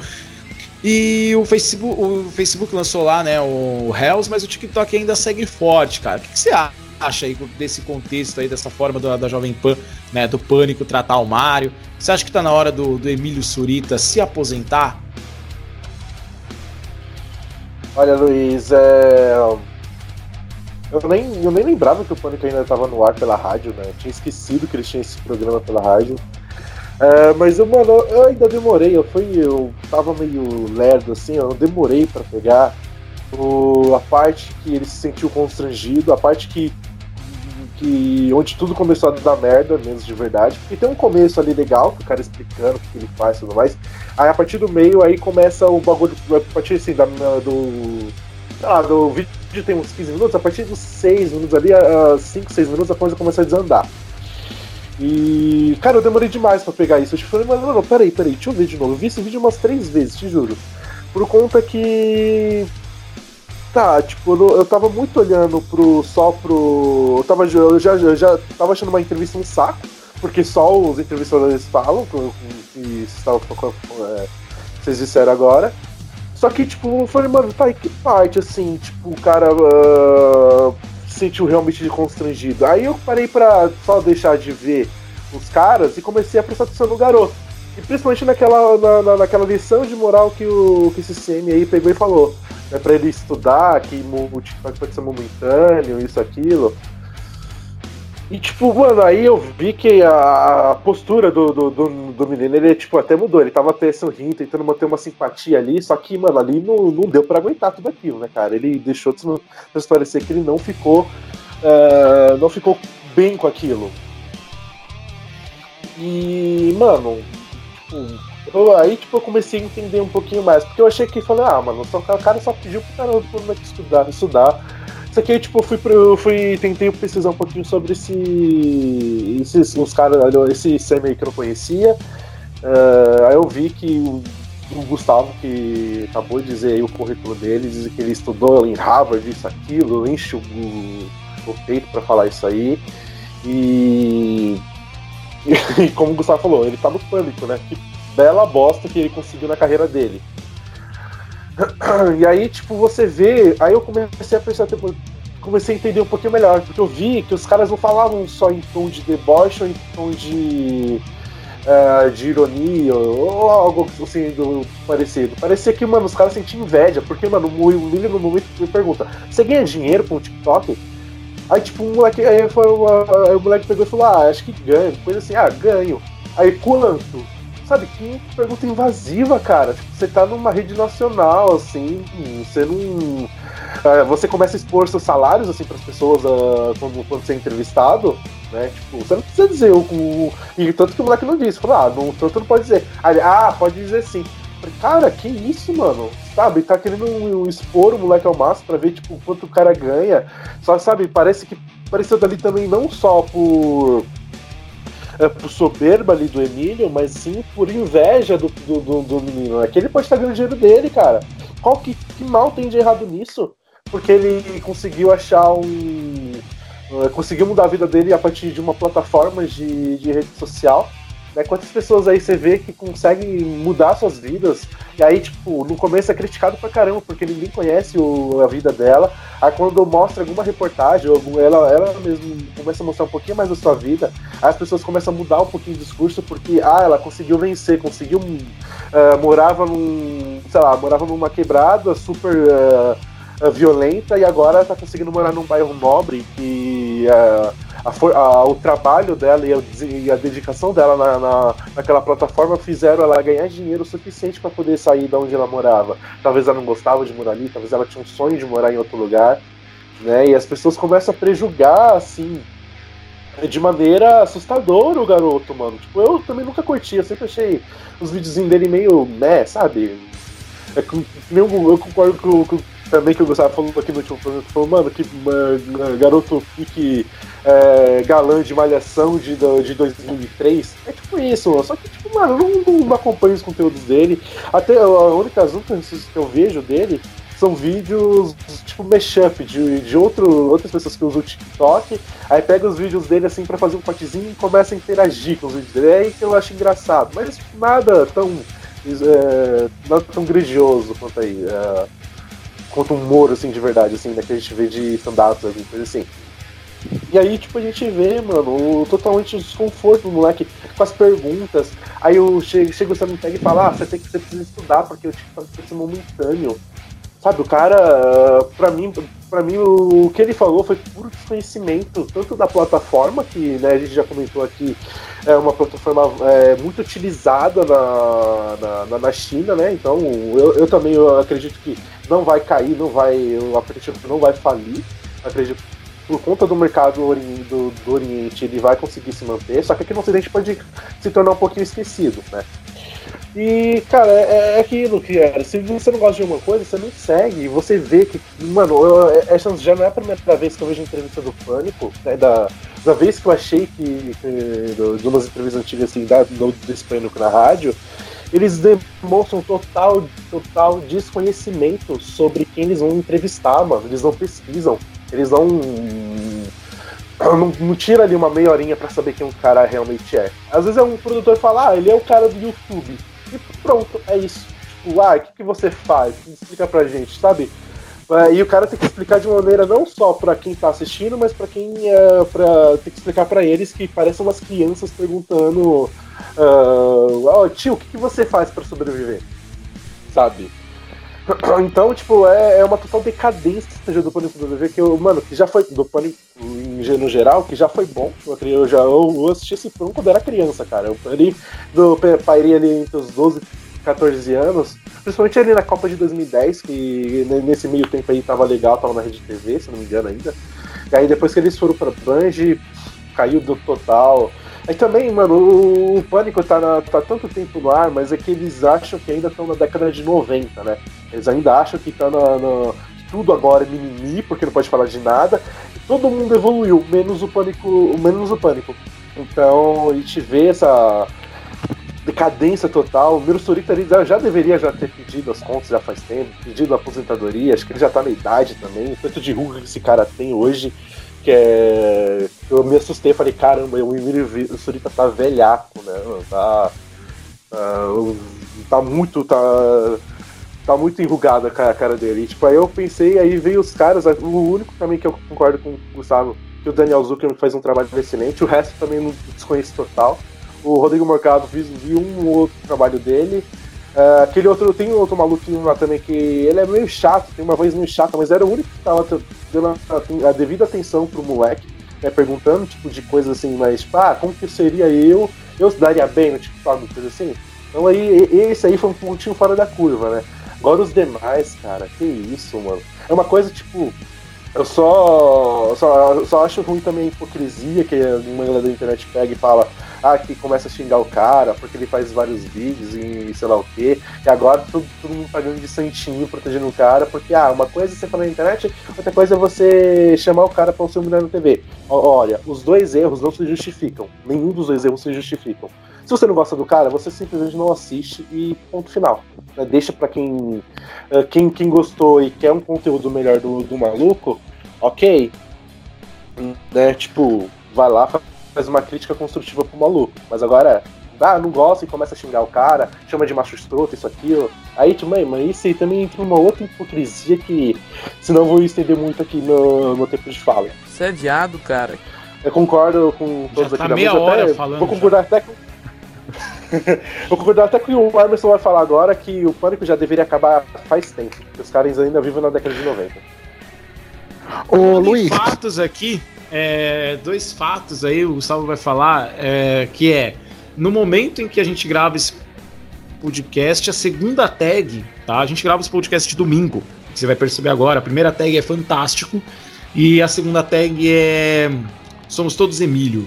E o Facebook, o Facebook lançou lá, né, o Hells, mas o TikTok ainda segue forte, cara. O que, que você acha aí desse contexto aí, dessa forma da, da Jovem Pan, né, do pânico tratar o Mário? Você acha que tá na hora do, do Emílio Surita se aposentar? Olha, Luiz, é... eu, nem, eu nem lembrava que o Pânico ainda estava no ar pela rádio, né? Eu tinha esquecido que eles tinham esse programa pela rádio. É, mas, eu, mano, eu ainda demorei, eu fui, eu tava meio lerdo, assim, eu demorei pra pegar o, a parte que ele se sentiu constrangido, a parte que, que onde tudo começou a dar merda, menos de verdade, porque tem um começo ali legal, que o cara explicando o que ele faz e tudo mais, aí a partir do meio, aí começa o bagulho, a partir assim, da, do, do vídeo tem uns 15 minutos, a partir dos 6 minutos ali, a 5, 6 minutos, a coisa começa a desandar. E, cara, eu demorei demais pra pegar isso. Eu falei, mas não, peraí, peraí, deixa eu ver de novo. Eu vi esse vídeo umas três vezes, te juro. Por conta que. Tá, tipo, eu, eu tava muito olhando pro. só pro. Eu, tava, eu já, eu já tava achando uma entrevista um saco, porque só os entrevistadores falam, que, é, vocês disseram agora. Só que, tipo, eu falei, mano, tá, e que parte, assim, tipo, o cara uh, sentiu realmente constrangido? Aí eu parei pra só deixar de ver os caras e comecei a prestar atenção no garoto. E principalmente naquela, na, na, naquela lição de moral que, o, que esse CM aí pegou e falou. Né, pra ele estudar, que pode ser momentâneo, isso, aquilo. E, tipo, mano, aí eu vi que a postura do, do, do, do menino, ele, tipo, até mudou. Ele tava até sorrindo, tentando manter uma simpatia ali, só que, mano, ali não, não deu para aguentar tudo aquilo, né, cara? Ele deixou transparecer que ele não ficou. Uh, não ficou bem com aquilo. E, mano, tipo, eu, aí, tipo, eu comecei a entender um pouquinho mais, porque eu achei que, falei, ah, mano, o cara só pediu pro cara estudar, estudar isso aqui, tipo, eu fui, fui tentei pesquisar um pouquinho sobre esse, esses, os caras, esse Sam aí que eu não conhecia. Uh, aí eu vi que o, o, Gustavo, que acabou de dizer aí o currículo dele, diz que ele estudou em Harvard, isso, aquilo, enche o, o peito para falar isso aí. E, e como o Gustavo falou, ele tá no pânico, né? Que bela bosta que ele conseguiu na carreira dele. E aí, tipo, você vê. Aí eu comecei a pensar, tipo, comecei a entender um pouquinho melhor, porque eu vi que os caras não falavam só em tom de deboche ou em tom de. Uh, de ironia ou algo assim do parecido. Parecia que, mano, os caras sentiam inveja, porque, mano, o William no momento me pergunta: você ganha dinheiro com o TikTok? Aí, tipo, o moleque, aí, foi, aí o moleque pegou e falou: ah, acho que ganho. Coisa assim, ah, ganho. Aí, quanto? Sabe, que pergunta invasiva, cara. Tipo, você tá numa rede nacional, assim, você não. Uh, você começa a expor seus salários, assim, para as pessoas uh, quando, quando você é entrevistado, né? Tipo, você não precisa dizer o. o e tanto que o moleque não disse. Falou, ah, não, tanto não pode dizer. Aí, ah, pode dizer sim. Falei, cara, que isso, mano? Sabe, tá querendo expor o moleque ao máximo pra ver, tipo, quanto o cara ganha. Só, sabe, parece que apareceu dali também não só por é, por soberba ali do Emílio, mas sim por inveja do, do, do, do menino. É que ele pode estar ganhando dinheiro dele, cara. Qual que, que mal tem de errado nisso? Porque ele conseguiu achar um. Uh, conseguiu mudar a vida dele a partir de uma plataforma de, de rede social né? Quantas pessoas aí você vê que conseguem mudar suas vidas, e aí, tipo, no começo é criticado pra caramba, porque ninguém conhece o, a vida dela. Aí quando mostra alguma reportagem, ou ela, ela mesmo começa a mostrar um pouquinho mais da sua vida, as pessoas começam a mudar um pouquinho o discurso, porque, ah, ela conseguiu vencer, conseguiu. Uh, morava num. sei lá, morava numa quebrada super. Uh, violenta e agora tá conseguindo morar num bairro nobre que uh, a, a, o trabalho dela e a, e a dedicação dela na, na, naquela plataforma fizeram ela ganhar dinheiro suficiente para poder sair de onde ela morava. Talvez ela não gostava de morar ali, talvez ela tinha um sonho de morar em outro lugar, né? E as pessoas começam a prejugar, assim, de maneira assustadora o garoto, mano. Tipo, eu também nunca curti, eu sempre achei os videozinhos dele meio, né, sabe? É, eu, eu concordo com, com, também que o Gustavo falou aqui no último programa, falou, mano, que garoto fique é, galã de malhação de, de 2003. É tipo isso, só que, tipo, mano, eu não, não acompanho os conteúdos dele. Até a única únicas que eu vejo dele são vídeos tipo mashup de, de outro, outras pessoas que usam o TikTok, aí pega os vídeos dele assim para fazer um cortezinho e começa a interagir com os vídeos dele. É aí que eu acho engraçado, mas tipo, nada tão é, nada tão grandioso quanto aí. É, quanto um humor assim de verdade, assim, né, que a gente vê de stand-ups, assim, coisa assim. E aí, tipo, a gente vê, mano, o, totalmente o desconforto do moleque com as perguntas. Aí eu chego, chego você me pega e fala, ah, você tem que você precisa estudar, porque eu tive que fazer momentâneo. Sabe, o cara, pra mim, pra mim, o, que ele falou foi puro desconhecimento, tanto da plataforma, que né, a gente já comentou aqui, é uma plataforma é, muito utilizada na, na, na, China, né? Então eu, eu também eu acredito que não vai cair, não vai. Eu acredito não vai falir. Acredito por conta do mercado do, do Oriente, ele vai conseguir se manter, só que aqui no Ocidente pode se tornar um pouquinho esquecido, né? E, cara, é, é aquilo que era. Se você não gosta de uma coisa, você não segue. Você vê que, mano, eu, essa já não é a primeira vez que eu vejo entrevista do Pânico, né? Da, da vez que eu achei que, que de umas entrevistas antigas assim, da, do, desse Pânico na rádio, eles demonstram total, total desconhecimento sobre quem eles vão entrevistar, mano. Eles não pesquisam, eles não. Não, não tira ali uma meia horinha pra saber quem o cara realmente é. Às vezes é um produtor fala, ah, ele é o cara do YouTube. E pronto, é isso. Tipo, ah, o que, que você faz? Explica pra gente, sabe? É, e o cara tem que explicar de maneira não só para quem tá assistindo, mas para quem é, pra, tem que explicar para eles que parecem umas crianças perguntando: uh, oh, tio, o que, que você faz para sobreviver? Sabe? Então, tipo, é, é uma total decadência do Pânico do TV que eu, mano, que já foi. Do Pânico no geral, que já foi bom. Eu já eu assisti esse filme quando era criança, cara. Eu ali do Pairi ali entre os 12 e 14 anos, principalmente ali na Copa de 2010, que nesse meio tempo aí tava legal, tava na Rede TV, se não me engano ainda. E aí depois que eles foram pra Band, caiu do total. Aí também, mano, o, Pânico tá, na, tá tanto tempo no ar, mas é que eles acham que ainda estão na década de 90, né? Eles ainda acham que tá na tudo agora é mimimi, porque não pode falar de nada. Todo mundo evoluiu, menos o Pânico. Menos o Pânico. Então a gente vê essa decadência total. O Miro Surita já deveria já ter pedido as contas já faz tempo, pedido a aposentadoria, acho que ele já tá na idade também, tanto de ruga que esse cara tem hoje que é. Eu me assustei, falei, caramba, o Emílio Surita tá velhaco, né? Tá. Uh, tá muito. Tá, tá muito enrugada a cara dele. E, tipo, aí eu pensei, aí veio os caras. O único também que eu concordo com o Gustavo, que o Daniel Zuckerman faz um trabalho excelente, o resto também não desconheço total. O Rodrigo Mercado viu um outro trabalho dele. Uh, aquele outro, tem outro maluquinho lá também que ele é meio chato, tem uma voz meio chata, mas era o único que tava dando a, a devida atenção pro moleque, né, perguntando, tipo, de coisas assim, mas, tipo, ah, como que seria eu? Eu daria bem no TikTok, coisa assim. Então aí, esse aí foi um pontinho fora da curva, né? Agora os demais, cara, que isso, mano. É uma coisa, tipo, eu só, só, só acho ruim também a hipocrisia que uma galera da internet pega e fala, ah, que começa a xingar o cara porque ele faz vários vídeos e sei lá o quê. E agora todo, todo mundo pagando de santinho protegendo o cara, porque, ah, uma coisa é você falar na internet, outra coisa é você chamar o cara pra você humilhar na TV. Olha, os dois erros não se justificam. Nenhum dos dois erros se justificam. Se você não gosta do cara, você simplesmente não assiste e ponto final. Né? Deixa para quem, eh, quem quem gostou e quer um conteúdo melhor do, do maluco, ok. Né? Tipo, vai lá, faz uma crítica construtiva pro maluco. Mas agora, ah, não gosta e começa a xingar o cara, chama de macho escroto, isso, aquilo. Aí, tipo, mãe, mas isso aí também entra uma outra hipocrisia que, senão eu vou estender muito aqui no, no tempo de fala. Sediado, cara. Eu concordo com todos já tá aqui meia da hora até, falando Vou concordar já. até com. vou concordar até com o Emerson vai falar agora que o pânico já deveria acabar faz tempo. Os caras ainda vivem na década de 90. Ô, Luiz. fatos aqui é, dois fatos aí, o Gustavo vai falar, é, que é, no momento em que a gente grava esse podcast, a segunda tag, tá? A gente grava esse podcast de domingo, você vai perceber agora, a primeira tag é fantástico, e a segunda tag é Somos Todos Emílio.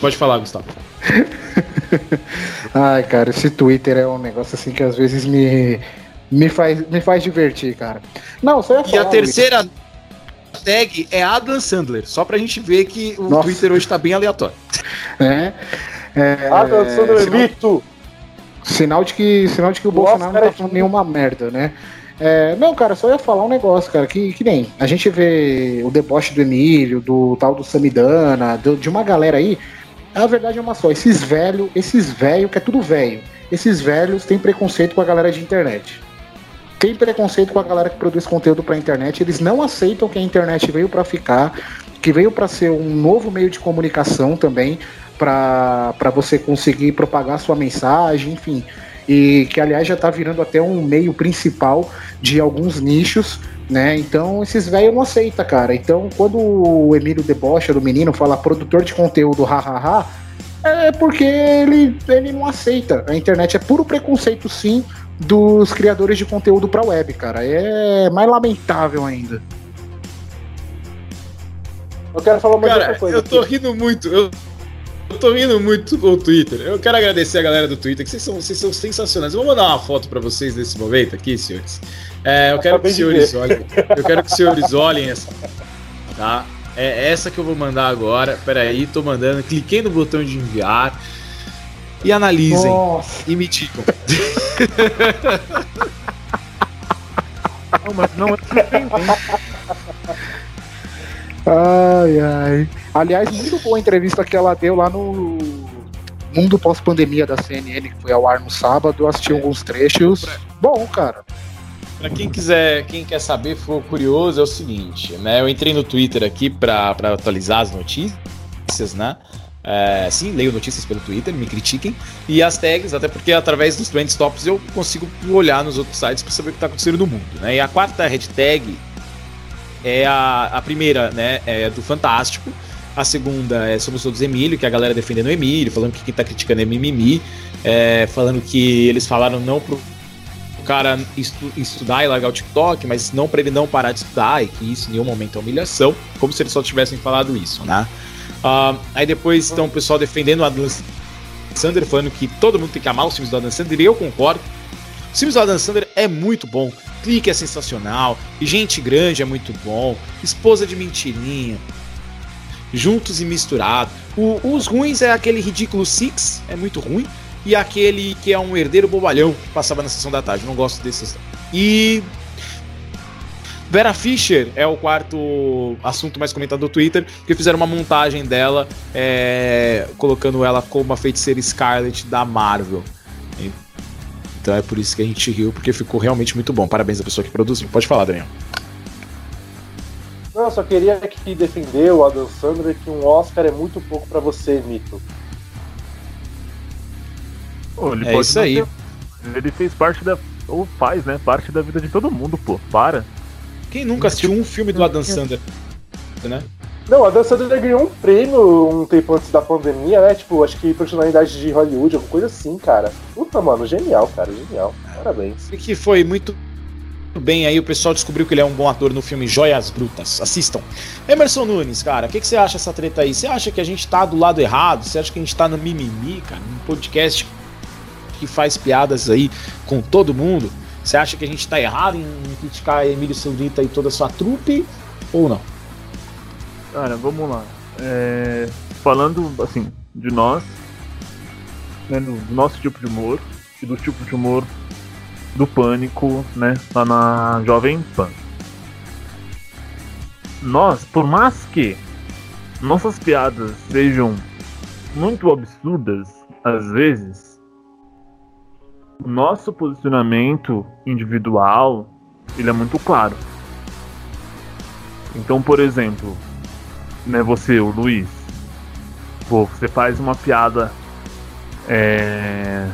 Pode falar, Gustavo. Ai, cara, esse Twitter é um negócio assim que às vezes me, me, faz, me faz divertir, cara. Não, só ia falar, E a terceira... Luiz tag é Adam Sandler, só pra gente ver que o Nossa. Twitter hoje tá bem aleatório. É. é Adam Sandler sinal, mito! Sinal de que, sinal de que o Nossa, Bolsonaro não tá falando nenhuma merda, né? É, não, cara, só ia falar um negócio, cara, que, que nem a gente vê o deboche do Emílio, do tal do Samidana, do, de uma galera aí. A verdade é uma só, esses velhos, esses velhos, que é tudo velho, esses velhos têm preconceito com a galera de internet tem preconceito com a galera que produz conteúdo para a internet. Eles não aceitam que a internet veio para ficar, que veio para ser um novo meio de comunicação também, para você conseguir propagar sua mensagem, enfim. E que, aliás, já está virando até um meio principal de alguns nichos, né? Então, esses velhos não aceitam, cara. Então, quando o Emílio debocha do menino, fala produtor de conteúdo, hahaha, é porque ele, ele não aceita. A internet é puro preconceito, sim, dos criadores de conteúdo para web, cara. É mais lamentável ainda. Eu quero falar uma cara, outra coisa. Eu tô aqui. rindo muito. Eu eu tô rindo muito com o Twitter. Eu quero agradecer a galera do Twitter, que vocês são, vocês são sensacionais. Eu vou mandar uma foto para vocês nesse momento aqui, senhores. É, eu quero que os senhores olhem. Eu quero que os senhores olhem essa. Tá? É essa que eu vou mandar agora. Pera aí, tô mandando. Cliquei no botão de enviar. E analisem. Nossa. E me digam. não, mas não é Ai, ai. Aliás, muito boa a entrevista que ela deu lá no Mundo Pós-Pandemia da CNN, que foi ao ar no sábado. Eu assisti alguns trechos. Bom, cara. Para quem quiser, quem quer saber, for curioso, é o seguinte, né? Eu entrei no Twitter aqui para atualizar as notícias, né? É, sim, leio notícias pelo Twitter, me critiquem. E as tags, até porque através dos Trend Tops eu consigo olhar nos outros sites para saber o que está acontecendo no mundo. Né? E a quarta hashtag é a, a primeira, né? É do Fantástico. A segunda é Somos Todos Emílio, que a galera defendendo o Emílio, falando que quem está criticando é mimimi, é, falando que eles falaram não pro cara estu estudar e largar o TikTok, mas não para ele não parar de estudar e que isso em nenhum momento é humilhação, como se eles só tivessem falado isso, né? Uh, aí depois estão o pessoal defendendo o Adam Sandler, falando que todo mundo tem que amar os filmes do Adam Sandler, e eu concordo. Os filmes do Adam Sandler é muito bom, Clique é sensacional, Gente Grande é muito bom, Esposa de Mentirinha, Juntos e Misturado. O, os ruins é aquele ridículo Six, é muito ruim e aquele que é um herdeiro bobalhão que passava na sessão da tarde. Não gosto desses. E Vera Fischer é o quarto assunto mais comentado do Twitter, que fizeram uma montagem dela, é, colocando ela como a feiticeira Scarlet da Marvel. Então é por isso que a gente riu, porque ficou realmente muito bom. Parabéns à pessoa que produziu. Pode falar, Daniel. Não, só queria que defender o Adam Sandler que um Oscar é muito pouco para você, Mito. Pô, ele é isso aí. Ele fez parte da. Ou faz, né? Parte da vida de todo mundo, pô. Para. Quem nunca assistiu um filme do Adam Sandler, né? Não, a Dan Sandler ganhou um prêmio um tempo antes da pandemia, né? Tipo, acho que personalidade de Hollywood, alguma coisa assim, cara. Puta, mano, genial, cara, genial. Parabéns. E que foi muito bem aí, o pessoal descobriu que ele é um bom ator no filme Joias Brutas. Assistam. Emerson Nunes, cara, o que, que você acha dessa treta aí? Você acha que a gente tá do lado errado? Você acha que a gente tá no mimimi, cara? Um podcast que faz piadas aí com todo mundo. Você acha que a gente está errado em criticar Emílio Silvita e toda a sua trupe ou não? Cara, vamos lá. É... Falando assim de nós, né, do nosso tipo de humor e do tipo de humor do pânico, né, lá na Jovem Pan. Nós, por mais que nossas piadas sejam muito absurdas às vezes, nosso posicionamento individual ele é muito claro. Então, por exemplo, né, você, o Luiz, pô, você faz uma piada, é,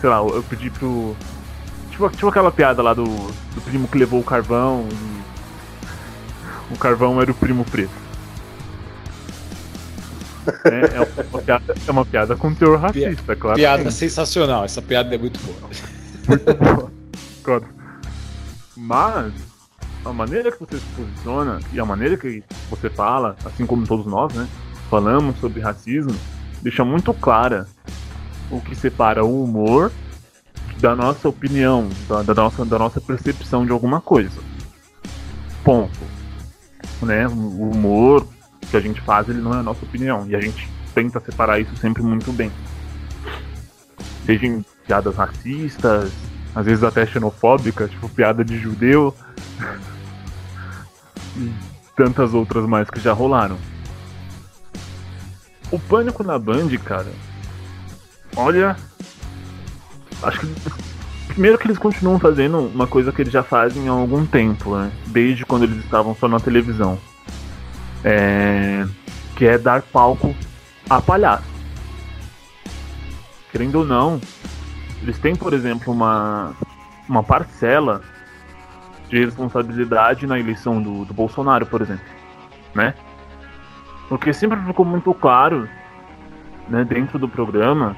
sei lá, eu pedi pro tipo, tipo aquela piada lá do, do primo que levou o carvão e o carvão era o primo preto. É, é, uma piada, é uma piada com teor racista, é claro. Piada sensacional, essa piada é muito boa. Muito boa, claro. Mas, a maneira que você se posiciona e a maneira que você fala, assim como todos nós, né, falamos sobre racismo, deixa muito clara o que separa o humor da nossa opinião, da, da, nossa, da nossa percepção de alguma coisa. Ponto. Né? O humor, que a gente faz, ele não é a nossa opinião. E a gente tenta separar isso sempre muito bem. Seja em piadas racistas, às vezes até xenofóbicas, tipo piada de judeu. e tantas outras mais que já rolaram. O pânico na Band, cara. Olha. Acho que. Primeiro que eles continuam fazendo uma coisa que eles já fazem há algum tempo, né? Desde quando eles estavam só na televisão é, que é dar palco a palhaço. Querendo ou não, eles têm, por exemplo, uma, uma parcela de responsabilidade na eleição do, do Bolsonaro, por exemplo, né? Porque sempre ficou muito claro, né, dentro do programa,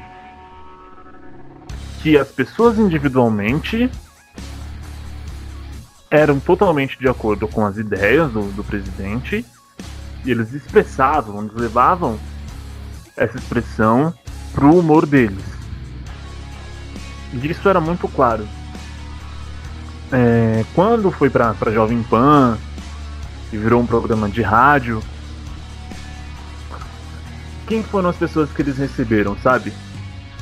que as pessoas individualmente eram totalmente de acordo com as ideias do, do presidente e eles expressavam, eles levavam essa expressão pro humor deles. E isso era muito claro. É, quando foi pra, pra Jovem Pan e virou um programa de rádio, quem foram as pessoas que eles receberam, sabe?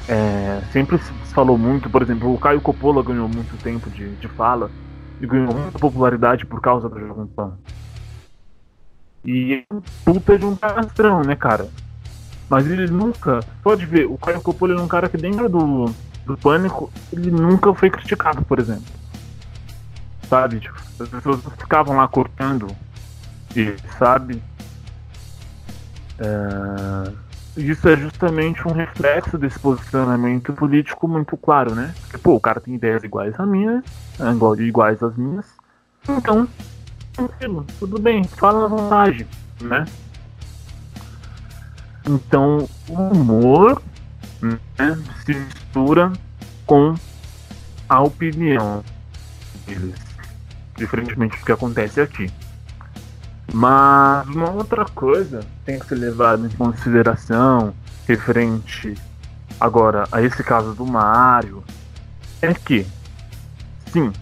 É, sempre se falou muito, por exemplo, o Caio Coppola ganhou muito tempo de, de fala e ganhou muita popularidade por causa do Jovem Pan. E é um puta de um canastrão, né, cara? Mas ele nunca. Pode ver, o Caio Coppola é um cara que dentro do, do pânico, ele nunca foi criticado, por exemplo. Sabe? Tipo, as pessoas ficavam lá cortando e sabe? É... Isso é justamente um reflexo desse posicionamento político muito claro, né? Porque, pô, o cara tem ideias iguais às minhas, iguais às minhas, então, tranquilo, tudo bem, fala à vontade, né? Então, o humor né, se mistura com a opinião deles, diferentemente do que acontece aqui. Mas uma outra coisa tem que ser levada em consideração referente agora a esse caso do Mario é que sim,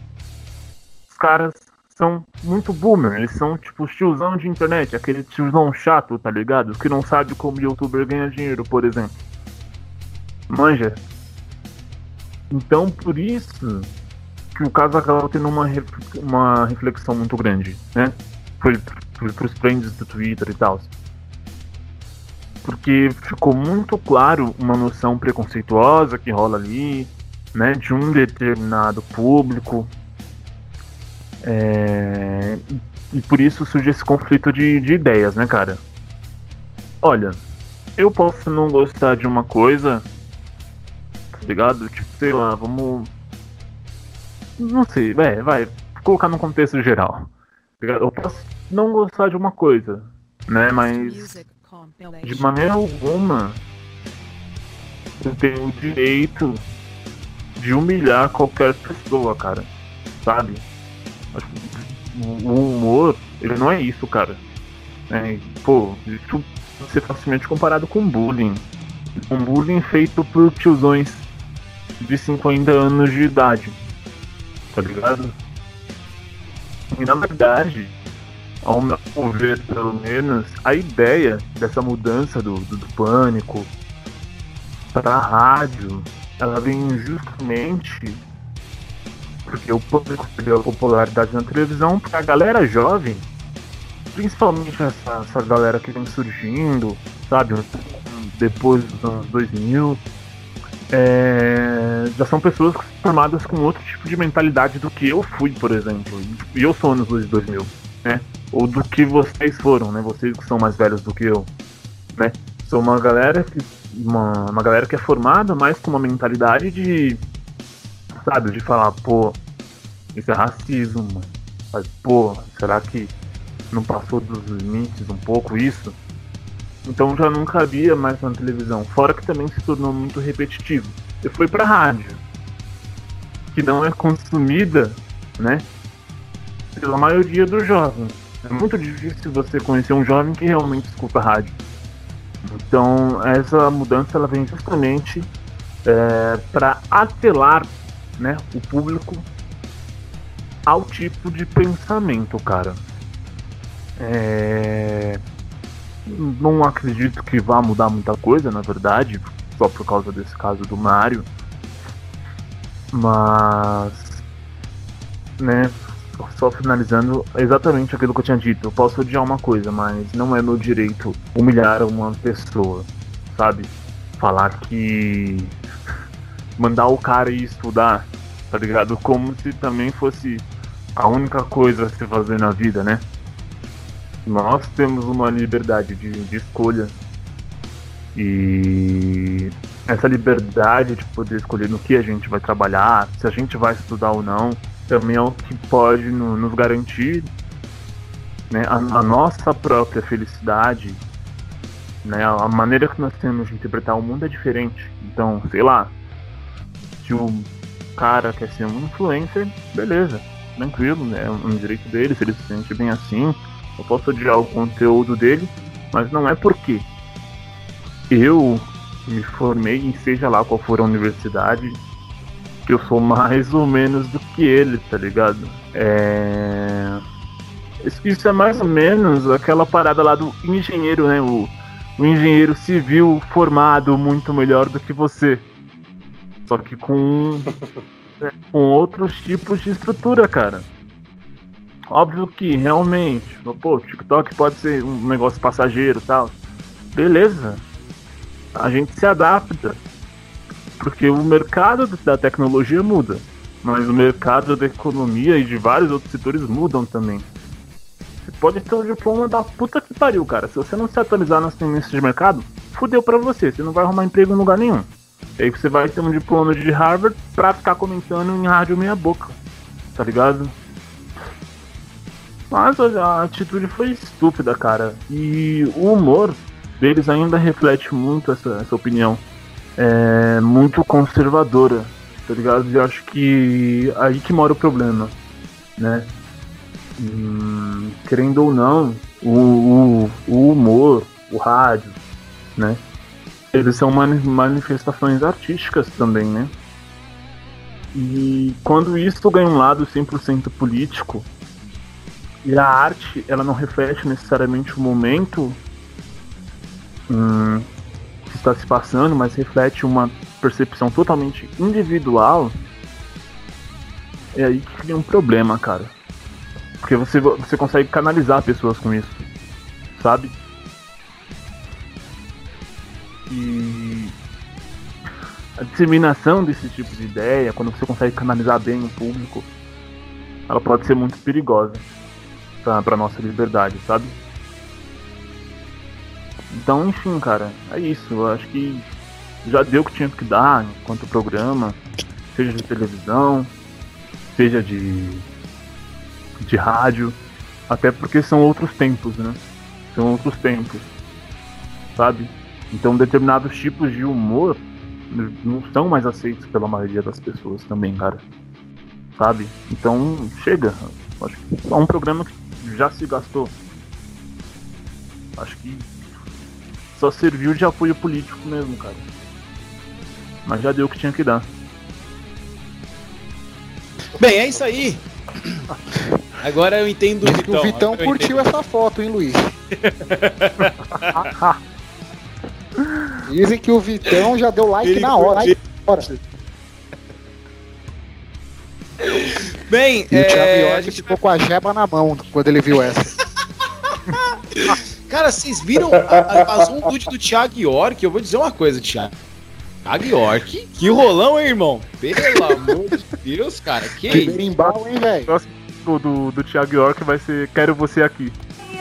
os caras são muito boomer, eles são tipo tiozão de internet, aquele tiozão chato, tá ligado? Que não sabe como youtuber ganha dinheiro, por exemplo. Manja. Então por isso o caso acaba tendo uma, uma reflexão muito grande, né? Foi para os trends do Twitter e tal. Porque ficou muito claro uma noção preconceituosa que rola ali, né, de um determinado público. É, e por isso surge esse conflito de, de ideias, né, cara? Olha, eu posso não gostar de uma coisa, tá ligado? Tipo, sei lá, vamos. Não sei, vai, vai, colocar no contexto geral. Eu posso não gostar de uma coisa, né? Mas de maneira alguma eu tenho o direito de humilhar qualquer pessoa, cara. Sabe? O humor, ele não é isso, cara. É, pô, isso pode ser facilmente comparado com bullying. Um bullying feito por tiozões de 50 anos de idade. Tá ligado? E na verdade, ao meu ver, pelo menos, a ideia dessa mudança do, do, do pânico para a rádio, ela vem justamente porque o pânico perdeu popularidade na televisão para a galera jovem, principalmente essa, essa galera que vem surgindo, sabe, depois dos anos 2000, é, já são pessoas formadas com outro tipo de mentalidade do que eu fui, por exemplo. E eu sou nos anos 2000, né? ou do que vocês foram, né? Vocês que são mais velhos do que eu, né? Sou uma galera que uma, uma galera que é formada mais com uma mentalidade de sabe, de falar, pô, isso é racismo, mano. Mas, pô, será que não passou dos limites um pouco isso? Então já não cabia mais na televisão. Fora que também se tornou muito repetitivo. E foi pra rádio. Que não é consumida, né? Pela maioria dos jovens. É muito difícil você conhecer um jovem que realmente escuta rádio. Então essa mudança ela vem justamente é, para atelar né, o público ao tipo de pensamento, cara. É... Não acredito que vá mudar muita coisa, na verdade, só por causa desse caso do Mario. Mas, né, só finalizando, exatamente aquilo que eu tinha dito. Eu posso odiar uma coisa, mas não é meu direito humilhar uma pessoa, sabe? Falar que. mandar o cara ir estudar, tá ligado? Como se também fosse a única coisa a se fazer na vida, né? Nós temos uma liberdade de, de escolha e essa liberdade de poder escolher no que a gente vai trabalhar, se a gente vai estudar ou não, também é o que pode no, nos garantir né, a, a, nossa própria felicidade. Né, a maneira que nós temos de interpretar o mundo é diferente. Então, sei lá, se o cara quer ser um influencer, beleza, tranquilo, né, é um direito dele, se ele se sente bem assim. Eu posso odiar o conteúdo dele, mas não é porque eu me formei em seja lá qual for a universidade, que eu sou mais ou menos do que ele, tá ligado? É. Isso é mais ou menos aquela parada lá do engenheiro, né? O, o engenheiro civil formado muito melhor do que você. Só que com, com outros tipos de estrutura, cara. Óbvio que realmente, pô, TikTok pode ser um negócio passageiro e tal. Beleza. A gente se adapta. Porque o mercado da tecnologia muda. Mas o mercado da economia e de vários outros setores mudam também. Você pode ter um diploma da puta que pariu, cara. Se você não se atualizar nas tendências de mercado, fudeu pra você. Você não vai arrumar emprego em lugar nenhum. E aí você vai ter um diploma de Harvard pra ficar comentando em rádio meia boca. Tá ligado? Mas a atitude foi estúpida, cara. E o humor deles ainda reflete muito essa, essa opinião. É muito conservadora, tá ligado? E acho que aí que mora o problema, né? Hum, querendo ou não, o, o, o, humor, o rádio, né? Eles são manifestações artísticas também, né? E quando isso ganha um lado 100% político, e a arte, ela não reflete necessariamente o momento hum, que está se passando, mas reflete uma percepção totalmente individual, é aí que cria um problema, cara. Porque você, você consegue canalizar pessoas com isso, sabe? E a disseminação desse tipo de ideia, quando você consegue canalizar bem o público, ela pode ser muito perigosa pra, pra nossa liberdade, sabe? Então, enfim, cara, é isso. Eu acho que já deu o que tinha que dar enquanto programa, seja de televisão, seja de, de rádio, até porque são outros tempos, né? São outros tempos, sabe? Então, determinados tipos de humor não são mais aceitos pela maioria das pessoas também, cara. Sabe? Então, chega. Acho que é um programa que já se gastou. Acho que só serviu de apoio político mesmo, cara. Mas já deu o que tinha que dar. Bem, é isso aí. Agora eu entendo o Vitão. O Vitão curtiu essa foto, hein, Luiz? Dizem que o Vitão já deu like Ele na hora. Hein? Bem, e é... o Thiago York ficou com a jeba na mão quando ele viu essa. Cara, vocês viram a, a nude do Thiago York? Eu vou dizer uma coisa, Thiago. Thiago York, que rolão, hein, irmão? Pelo amor de Deus, cara. Que Berimbau, hein, velho? O do, do Thiago York vai ser Quero Você Aqui.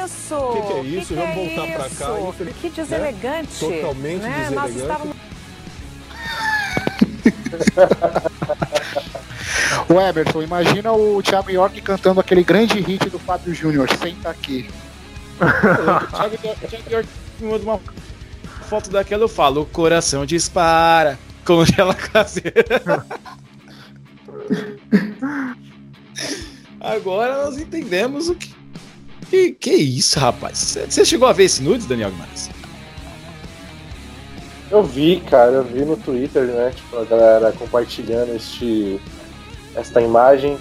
Isso! O que, que, é isso? Que Vamos é voltar isso? pra cá. Infeliz... Que deselegante. Né? Totalmente né? deselegante. Nós estávamos... o Emerson, imagina o Thiago York cantando aquele grande hit do Fábio Júnior, Senta Aqui. o Thiago York me manda uma foto daquela, eu falo, o coração dispara, congela caseira. Agora nós entendemos o que. Que, que isso, rapaz? Você chegou a ver esse nudes, Daniel Guimarães? Eu vi, cara, eu vi no Twitter, né? Tipo, a galera compartilhando este, esta imagem.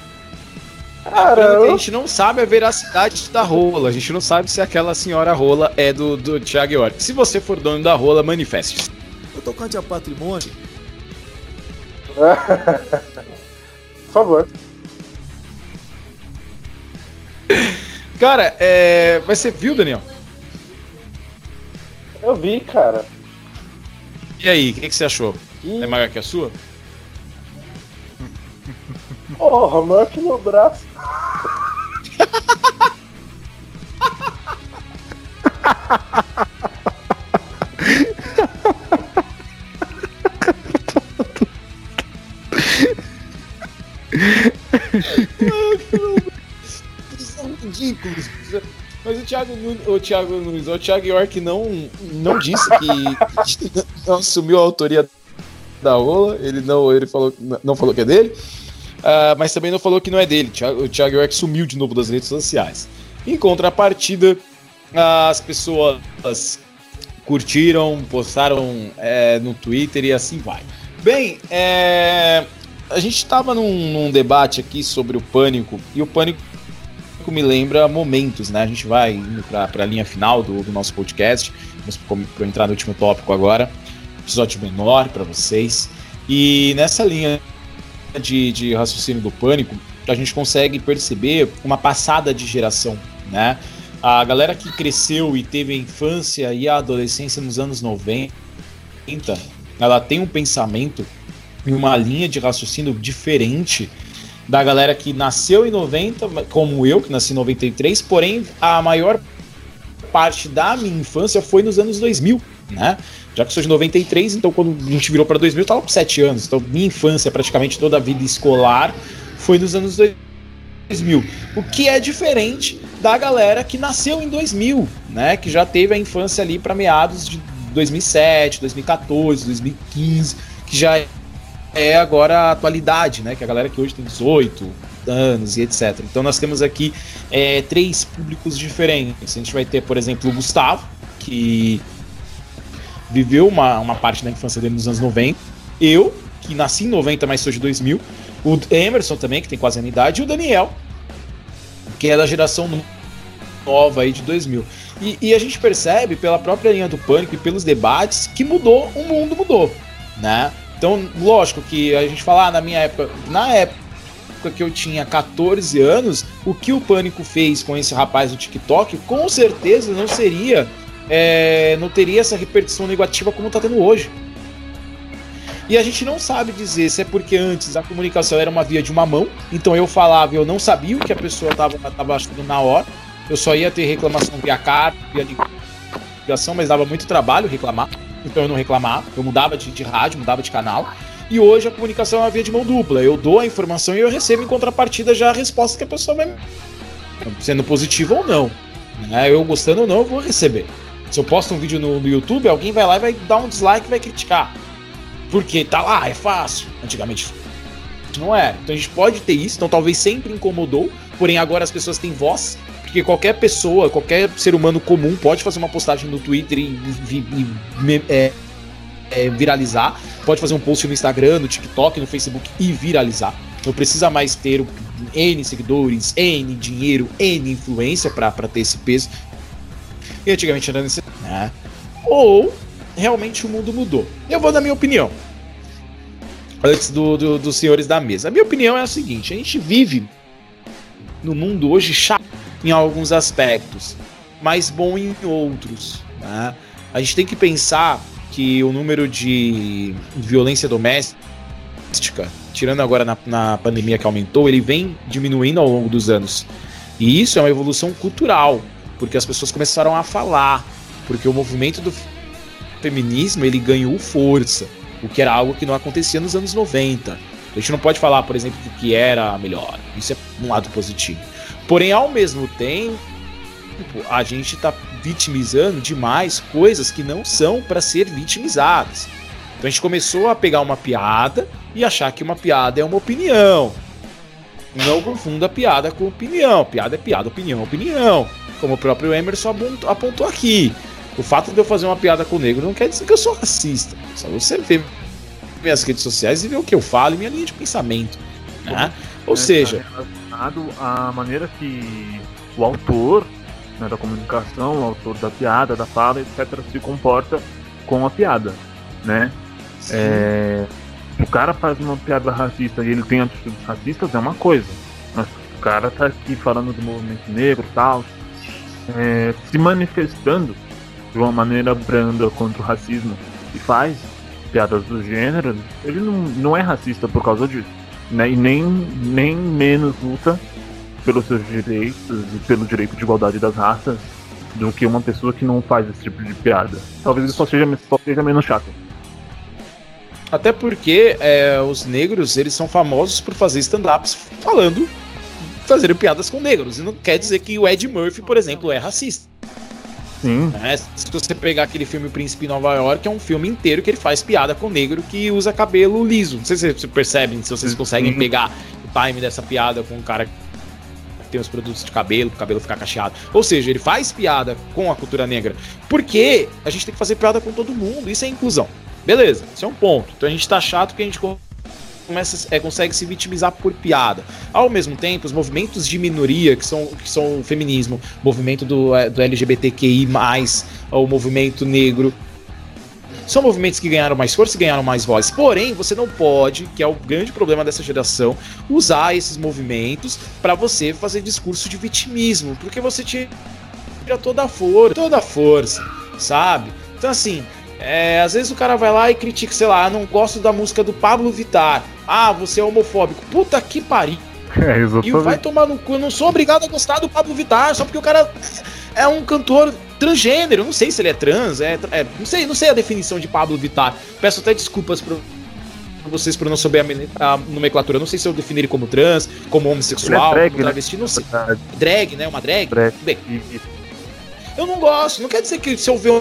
Cara, a gente não sabe a veracidade da rola. A gente não sabe se aquela senhora rola é do, do Thiago York. Se você for dono da rola, manifeste. Eu tô contra patrimônio. Por favor. Cara, é... mas você viu, Daniel? Eu vi, cara. E aí, o que, que, você achou? É maior que a sua? Porra, maior que meu braço. ridículos. Mas o Thiago, o Thiago Nunes, o Thiago York não, não disse que não assumiu a autoria da Ola. Ele não, ele falou, não falou que é dele. Uh, mas também não falou que não é dele. O Thiago York sumiu de novo das redes sociais. Em contrapartida, as pessoas curtiram, postaram é, no Twitter e assim vai. Bem, é, a gente estava num, num, debate aqui sobre o pânico e o pânico me lembra momentos, né? A gente vai indo para a linha final do, do, nosso podcast, para entrar no último tópico agora, episódio menor para vocês. E nessa linha de, de raciocínio do pânico, a gente consegue perceber uma passada de geração, né? A galera que cresceu e teve a infância e a adolescência nos anos 90, ela tem um pensamento e uma linha de raciocínio diferente da galera que nasceu em 90, como eu, que nasci em 93, porém a maior parte da minha infância foi nos anos 2000, né? Já que sou de 93, então quando a gente virou para 2000, eu tava com 7 anos. Então minha infância, praticamente toda a vida escolar, foi nos anos 2000. O que é diferente da galera que nasceu em 2000, né? Que já teve a infância ali para meados de 2007, 2014, 2015, que já é agora a atualidade, né? Que a galera que hoje tem 18 anos e etc. Então nós temos aqui é, três públicos diferentes. A gente vai ter, por exemplo, o Gustavo, que viveu uma, uma parte da infância dele nos anos 90. Eu, que nasci em 90, mas sou de 2000. O Emerson também, que tem quase a minha idade. E o Daniel, que é da geração nova aí de 2000. E, e, a gente percebe pela própria linha do pânico e pelos debates que mudou, o mundo mudou, né? Então, lógico que a gente fala, ah, na minha época, na época que eu tinha 14 anos, o que o pânico fez com esse rapaz do TikTok, com certeza não seria é, não teria essa repercussão negativa como está tendo hoje. E a gente não sabe dizer se é porque antes a comunicação era uma via de uma mão, então eu falava e eu não sabia o que a pessoa estava tava achando na hora, eu só ia ter reclamação via carta, via ligação, mas dava muito trabalho reclamar, então eu não reclamava, eu mudava de, de rádio, mudava de canal. E hoje a comunicação é uma via de mão dupla. Eu dou a informação e eu recebo em contrapartida já a resposta que a pessoa vai. Sendo positivo ou não. Né? Eu gostando ou não, eu vou receber. Se eu posto um vídeo no, no YouTube, alguém vai lá e vai dar um dislike e vai criticar. Porque tá lá, é fácil. Antigamente não era. Então a gente pode ter isso, então talvez sempre incomodou, porém agora as pessoas têm voz, porque qualquer pessoa, qualquer ser humano comum pode fazer uma postagem no Twitter e, e, e é, é, viralizar, pode fazer um post no Instagram, no TikTok, no Facebook e viralizar. Não precisa mais ter N seguidores, N dinheiro, N influência para ter esse peso e antigamente era necessário. Né? Ou realmente o mundo mudou. Eu vou dar minha opinião. Antes do, do, dos senhores da mesa. A minha opinião é a seguinte: a gente vive no mundo hoje chato em alguns aspectos, mas bom em outros. Né? A gente tem que pensar que o número de violência doméstica, tirando agora na, na pandemia que aumentou, ele vem diminuindo ao longo dos anos. E isso é uma evolução cultural porque as pessoas começaram a falar, porque o movimento do feminismo ele ganhou força, o que era algo que não acontecia nos anos 90. A gente não pode falar, por exemplo, que era melhor. Isso é um lado positivo. Porém, ao mesmo tempo, a gente está vitimizando demais coisas que não são para ser vitimizadas. Então a gente começou a pegar uma piada e achar que uma piada é uma opinião. Não confunda piada com opinião. Piada é piada, opinião é opinião como o próprio Emerson apontou aqui. O fato de eu fazer uma piada com o negro não quer dizer que eu sou racista. Só você ver minhas redes sociais e ver o que eu falo e minha linha de pensamento. Né? Ou é, seja. Tá relacionado à maneira que o autor né, da comunicação, o autor da piada, da fala, etc., se comporta com a piada. Né? É, o cara faz uma piada racista e ele tem atitudes racistas é uma coisa. Mas o cara tá aqui falando do movimento negro e tal, é, se manifestando de uma maneira branda contra o racismo e faz piadas do gênero, ele não, não é racista por causa disso. Né? E nem, nem menos luta pelos seus direitos e pelo direito de igualdade das raças do que uma pessoa que não faz esse tipo de piada. Talvez isso só seja, só seja menos chato. Até porque é, os negros eles são famosos por fazer stand-ups falando fazerem piadas com negros. E não quer dizer que o Ed Murphy, por exemplo, é racista. Sim. É, se você pegar aquele filme Príncipe em Nova York, é um filme inteiro que ele faz piada com negro que usa cabelo liso. Não sei se vocês percebem, se vocês conseguem Sim. pegar o time dessa piada com um cara tem os produtos de cabelo, pro cabelo ficar cacheado. Ou seja, ele faz piada com a cultura negra. Porque a gente tem que fazer piada com todo mundo. Isso é inclusão. Beleza, isso é um ponto. Então a gente tá chato que a gente começa, é, consegue se vitimizar por piada. Ao mesmo tempo, os movimentos de minoria, que são, que são o feminismo, movimento do, é, do LGBTQI, o movimento negro, são movimentos que ganharam mais força e ganharam mais voz. Porém, você não pode, que é o grande problema dessa geração, usar esses movimentos para você fazer discurso de vitimismo, porque você tira toda a força, toda a força, sabe? Então assim, é, às vezes o cara vai lá e critica, sei lá, ah, não gosto da música do Pablo Vittar. Ah, você é homofóbico. Puta que pariu. É, e vai tomar no cu. Eu não sou obrigado a gostar do Pablo Vittar, só porque o cara é um cantor transgênero. Não sei se ele é trans, é, é, não sei, não sei a definição de Pablo Vittar. Peço até desculpas para vocês por não saber a, a, nomenclatura. Não sei se eu defini ele como trans, como homossexual, é drag, como né? travesti, né? não sei. Drag, né? Uma drag? drag. Bem, eu não gosto. Não quer dizer que se eu ver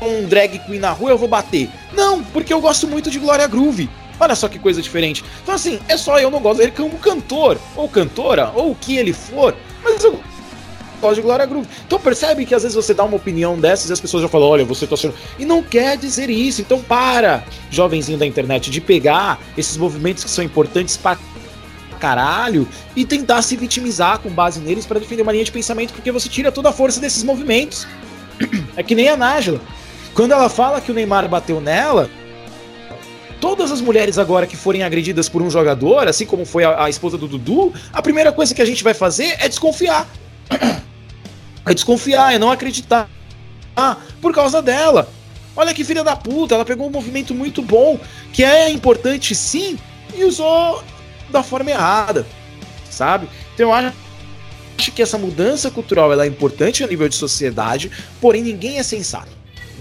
um, drag queen na rua eu vou bater. Não, porque eu gosto muito de Glória Groove. Olha só que coisa diferente. Então, assim, é só eu não gosto dele como cantor, ou cantora, ou o que ele for, mas eu gosto de Glória Groove. Então percebe que às vezes você dá uma opinião dessas e as pessoas já falam, olha, você tá sendo. E não quer dizer isso. Então para, jovenzinho da internet, de pegar esses movimentos que são importantes para caralho e tentar se vitimizar com base neles para defender uma linha de pensamento, porque você tira toda a força desses movimentos. É que nem a Nájila. Quando ela fala que o Neymar bateu nela, todas as mulheres agora que forem agredidas por um jogador, assim como foi a, a esposa do Dudu, a primeira coisa que a gente vai fazer é desconfiar. É desconfiar, é não acreditar por causa dela. Olha que filha da puta, ela pegou um movimento muito bom, que é importante sim, e usou da forma errada, sabe? Então eu acho que essa mudança cultural é importante a nível de sociedade, porém ninguém é sensato.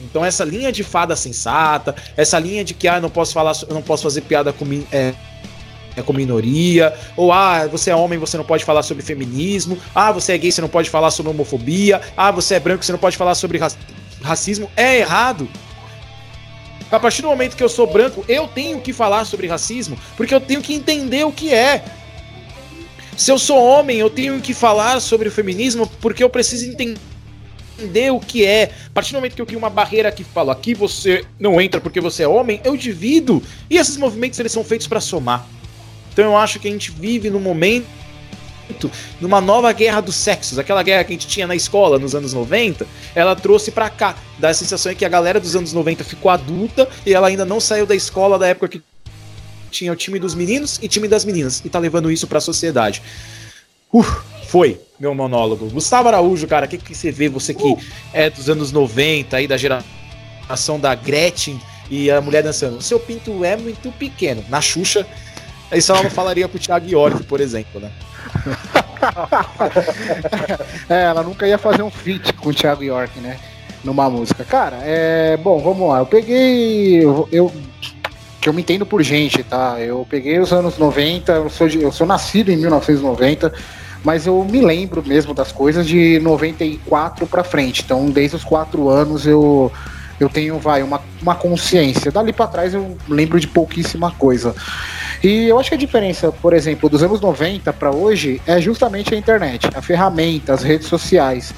Então essa linha de fada sensata, essa linha de que ah, não posso falar, não posso fazer piada com é, é, com minoria, ou ah, você é homem, você não pode falar sobre feminismo, ah, você é gay, você não pode falar sobre homofobia, ah, você é branco, você não pode falar sobre racismo, é errado. A partir do momento que eu sou branco, eu tenho que falar sobre racismo, porque eu tenho que entender o que é. Se eu sou homem, eu tenho que falar sobre o feminismo, porque eu preciso entender entender o que é. A partir do momento que eu crio uma barreira que falo aqui você não entra porque você é homem, eu divido. E esses movimentos eles são feitos para somar. Então eu acho que a gente vive num momento numa nova guerra dos sexos, aquela guerra que a gente tinha na escola nos anos 90, ela trouxe para cá. Dá a sensação que a galera dos anos 90 ficou adulta e ela ainda não saiu da escola da época que tinha o time dos meninos e time das meninas e tá levando isso para a sociedade. Uh, foi meu monólogo. Gustavo Araújo, cara, o que, que você vê? Você que é dos anos 90 aí da geração da Gretchen e a mulher dançando. Seu pinto é muito pequeno. Na Xuxa, isso ela não falaria pro Thiago York, por exemplo, né? é, ela nunca ia fazer um feat com o Thiago York, né? Numa música. Cara, é. Bom, vamos lá. Eu peguei. Eu, eu me entendo por gente, tá? Eu peguei os anos 90, eu sou, de, eu sou nascido em 1990, mas eu me lembro mesmo das coisas de 94 para frente. Então, desde os quatro anos eu eu tenho, vai, uma, uma consciência. Dali para trás eu lembro de pouquíssima coisa. E eu acho que a diferença, por exemplo, dos anos 90 para hoje é justamente a internet, a ferramenta, as redes sociais.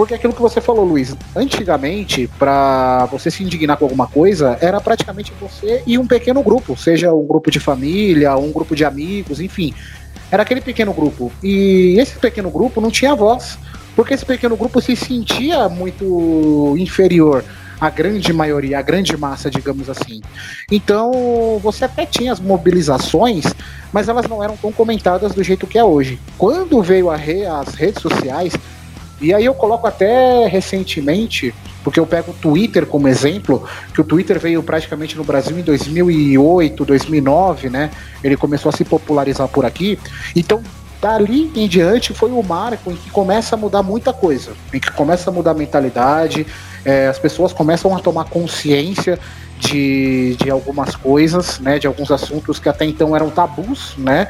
Porque aquilo que você falou, Luiz, antigamente, para você se indignar com alguma coisa, era praticamente você e um pequeno grupo, seja um grupo de família, um grupo de amigos, enfim. Era aquele pequeno grupo. E esse pequeno grupo não tinha voz, porque esse pequeno grupo se sentia muito inferior a grande maioria, a grande massa, digamos assim. Então, você até tinha as mobilizações, mas elas não eram tão comentadas do jeito que é hoje. Quando veio re, as redes sociais, e aí eu coloco até recentemente, porque eu pego o Twitter como exemplo, que o Twitter veio praticamente no Brasil em 2008, 2009, né? Ele começou a se popularizar por aqui. Então, dali em diante foi o marco em que começa a mudar muita coisa, em que começa a mudar a mentalidade, é, as pessoas começam a tomar consciência de, de algumas coisas, né, de alguns assuntos que até então eram tabus, né,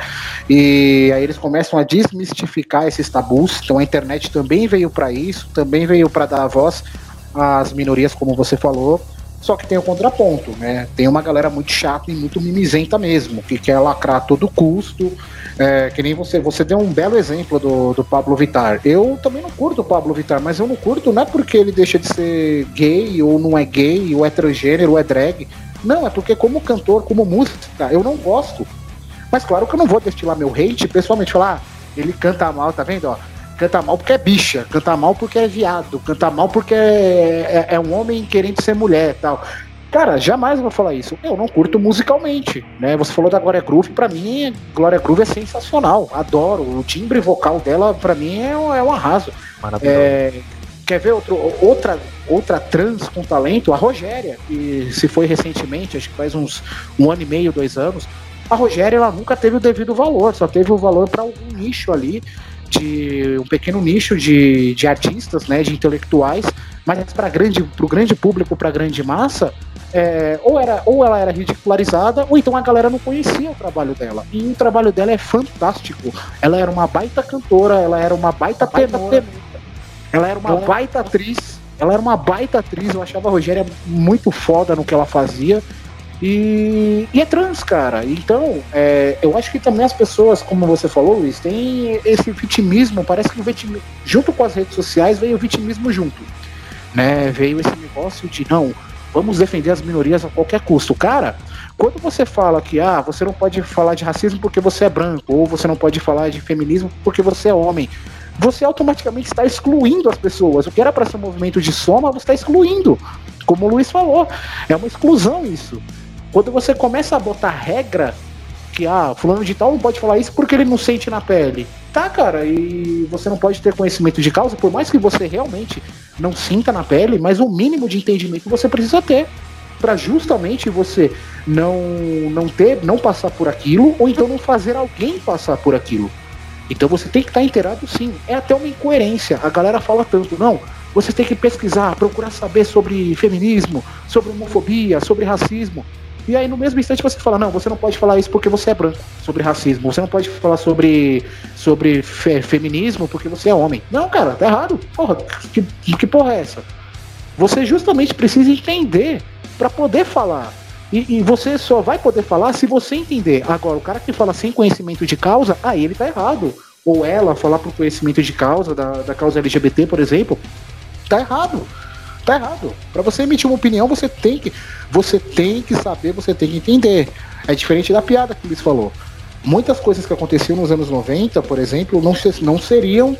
e aí eles começam a desmistificar esses tabus. Então a internet também veio para isso, também veio para dar voz às minorias, como você falou. Só que tem o contraponto, né? Tem uma galera muito chata e muito mimizenta mesmo, que quer lacrar a todo custo. É, que nem você, você deu um belo exemplo do, do Pablo Vittar. Eu também não curto o Pablo Vittar, mas eu não curto não é porque ele deixa de ser gay, ou não é gay, ou é transgênero, ou é drag. Não, é porque como cantor, como música, eu não gosto. Mas claro que eu não vou destilar meu hate, pessoalmente falar, ah, ele canta mal, tá vendo? Ó, canta mal porque é bicha, canta mal porque é viado, canta mal porque é, é, é um homem querendo ser mulher tal. Cara, jamais vou falar isso. Eu não curto musicalmente, né? Você falou da Glória Groove, para mim, Glória Groove é sensacional. Adoro. O timbre vocal dela, para mim, é um, é um arraso. Maravilhoso. É, quer ver outro, outra, outra trans com talento? A Rogéria, que se foi recentemente, acho que faz uns um ano e meio, dois anos. A Rogéria, ela nunca teve o devido valor, só teve o valor para algum nicho ali de um pequeno nicho de, de artistas, né, de intelectuais, mas para grande, o grande público, para a grande massa, é, ou, era, ou ela era ridicularizada, ou então a galera não conhecia o trabalho dela. E o trabalho dela é fantástico. Ela era uma baita cantora, ela era uma baita tenora, ela era uma baita atriz, ela era uma baita atriz, eu achava a Rogéria muito foda no que ela fazia. E, e é trans, cara. Então, é, eu acho que também as pessoas, como você falou, Luiz, tem esse vitimismo. Parece que o vitimismo, junto com as redes sociais veio o vitimismo junto. Né? Veio esse negócio de não, vamos defender as minorias a qualquer custo. Cara, quando você fala que ah, você não pode falar de racismo porque você é branco, ou você não pode falar de feminismo porque você é homem, você automaticamente está excluindo as pessoas. O que era para ser um movimento de soma, você está excluindo. Como o Luiz falou, é uma exclusão isso. Quando você começa a botar regra que ah, fulano de tal não pode falar isso porque ele não sente na pele. Tá, cara, e você não pode ter conhecimento de causa, por mais que você realmente não sinta na pele, mas o mínimo de entendimento você precisa ter para justamente você não não ter, não passar por aquilo ou então não fazer alguém passar por aquilo. Então você tem que estar inteirado sim. É até uma incoerência. A galera fala tanto, não, você tem que pesquisar, procurar saber sobre feminismo, sobre homofobia, sobre racismo. E aí, no mesmo instante, você fala: não, você não pode falar isso porque você é branco, sobre racismo. Você não pode falar sobre, sobre fe feminismo porque você é homem. Não, cara, tá errado. Porra, que, que porra é essa? Você justamente precisa entender para poder falar. E, e, você só vai poder falar se você entender. Agora, o cara que fala sem conhecimento de causa, aí ele tá errado. Ou ela falar por conhecimento de causa, da, da causa LGBT, por exemplo, tá errado tá errado. Para você emitir uma opinião, você tem que você tem que saber, você tem que entender. É diferente da piada que o Luiz falou. Muitas coisas que aconteciam nos anos 90, por exemplo, não, não seriam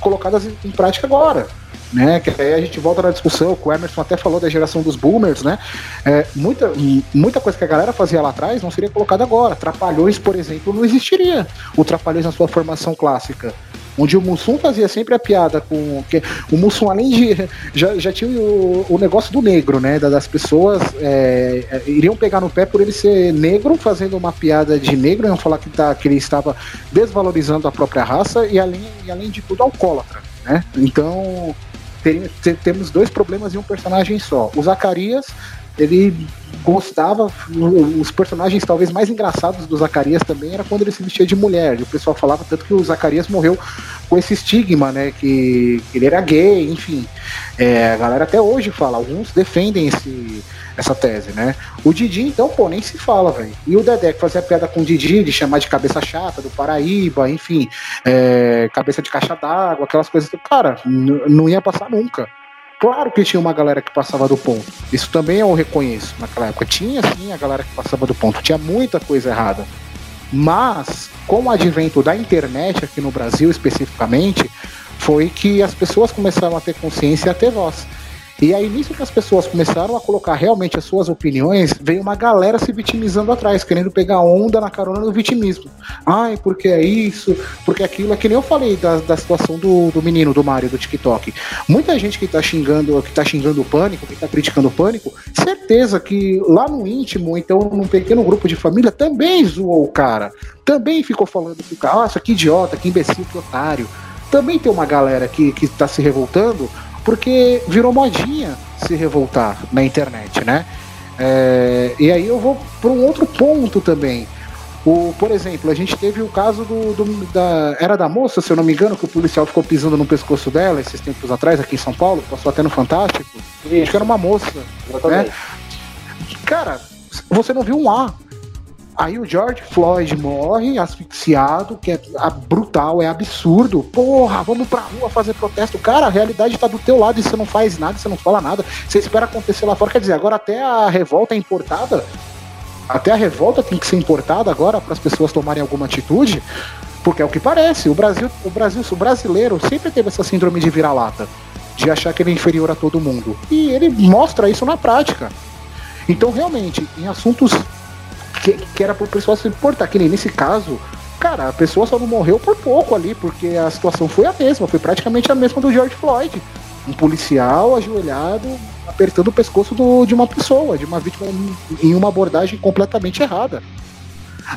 colocadas em prática agora. Né, que aí a gente volta na discussão, que o Emerson até falou da geração dos boomers, né? É, muita, muita coisa que a galera fazia lá atrás não seria colocada agora. Trapalhões, por exemplo, não existiria. O Trapalhões na sua formação clássica onde o Mussum fazia sempre a piada com. Que, o Mussum, além de. Já, já tinha o, o negócio do negro, né? Das pessoas é, é, iriam pegar no pé por ele ser negro, fazendo uma piada de negro, iam falar que, tá, que ele estava desvalorizando a própria raça e, além, e além de tudo, alcoólatra, né? Então. temos dois problemas em um personagem só. O Zacarias ele gostava, os personagens talvez mais engraçados do Zacarias também era quando ele se vestia de mulher. E o pessoal falava tanto que o Zacarias morreu com esse estigma, né? Que, que ele era gay, enfim. É, a galera até hoje fala, alguns defendem esse, essa tese, né? O Didi, então, pô, nem se fala, velho. E o Dedé, que fazia piada com o Didi, de chamar de cabeça chata, do Paraíba, enfim, é, cabeça de caixa d'água, aquelas coisas. Cara, não ia passar nunca. Claro que tinha uma galera que passava do ponto. Isso também eu reconheço naquela época. Tinha sim a galera que passava do ponto. Tinha muita coisa errada. Mas, com o advento da internet aqui no Brasil especificamente, foi que as pessoas começaram a ter consciência e a ter voz. E aí, nisso que as pessoas começaram a colocar realmente as suas opiniões, veio uma galera se vitimizando atrás, querendo pegar onda na carona do vitimismo. Ai, porque é isso, porque aquilo. É que nem eu falei da, da situação do, do menino, do Mario, do TikTok. Muita gente que tá xingando, que tá xingando o pânico, que tá criticando o pânico, certeza que lá no íntimo, então num pequeno grupo de família, também zoou o cara. Também ficou falando que o cara, nossa, que idiota, que imbecil, que otário. Também tem uma galera que, que tá se revoltando porque virou modinha se revoltar na internet, né? É, e aí eu vou para um outro ponto também. O, por exemplo, a gente teve o caso do, do, da. Era da moça, se eu não me engano, que o policial ficou pisando no pescoço dela esses tempos atrás, aqui em São Paulo, passou até no Fantástico. Isso. Acho que era uma moça. Né? Cara, você não viu um A. Aí o George Floyd morre asfixiado, que é brutal, é absurdo. Porra, vamos pra rua fazer protesto. Cara, a realidade tá do teu lado e você não faz nada, você não fala nada. Você espera acontecer lá fora. Quer dizer, agora até a revolta é importada. Até a revolta tem que ser importada agora para as pessoas tomarem alguma atitude. Porque é o que parece. O Brasil, o Brasil, o brasileiro sempre teve essa síndrome de vira-lata. De achar que ele é inferior a todo mundo. E ele mostra isso na prática. Então, realmente, em assuntos que, que era pro pessoal se importar. Que nem nesse caso, cara, a pessoa só não morreu por pouco ali, porque a situação foi a mesma, foi praticamente a mesma do George Floyd. Um policial ajoelhado, apertando o pescoço do, de uma pessoa, de uma vítima em uma abordagem completamente errada.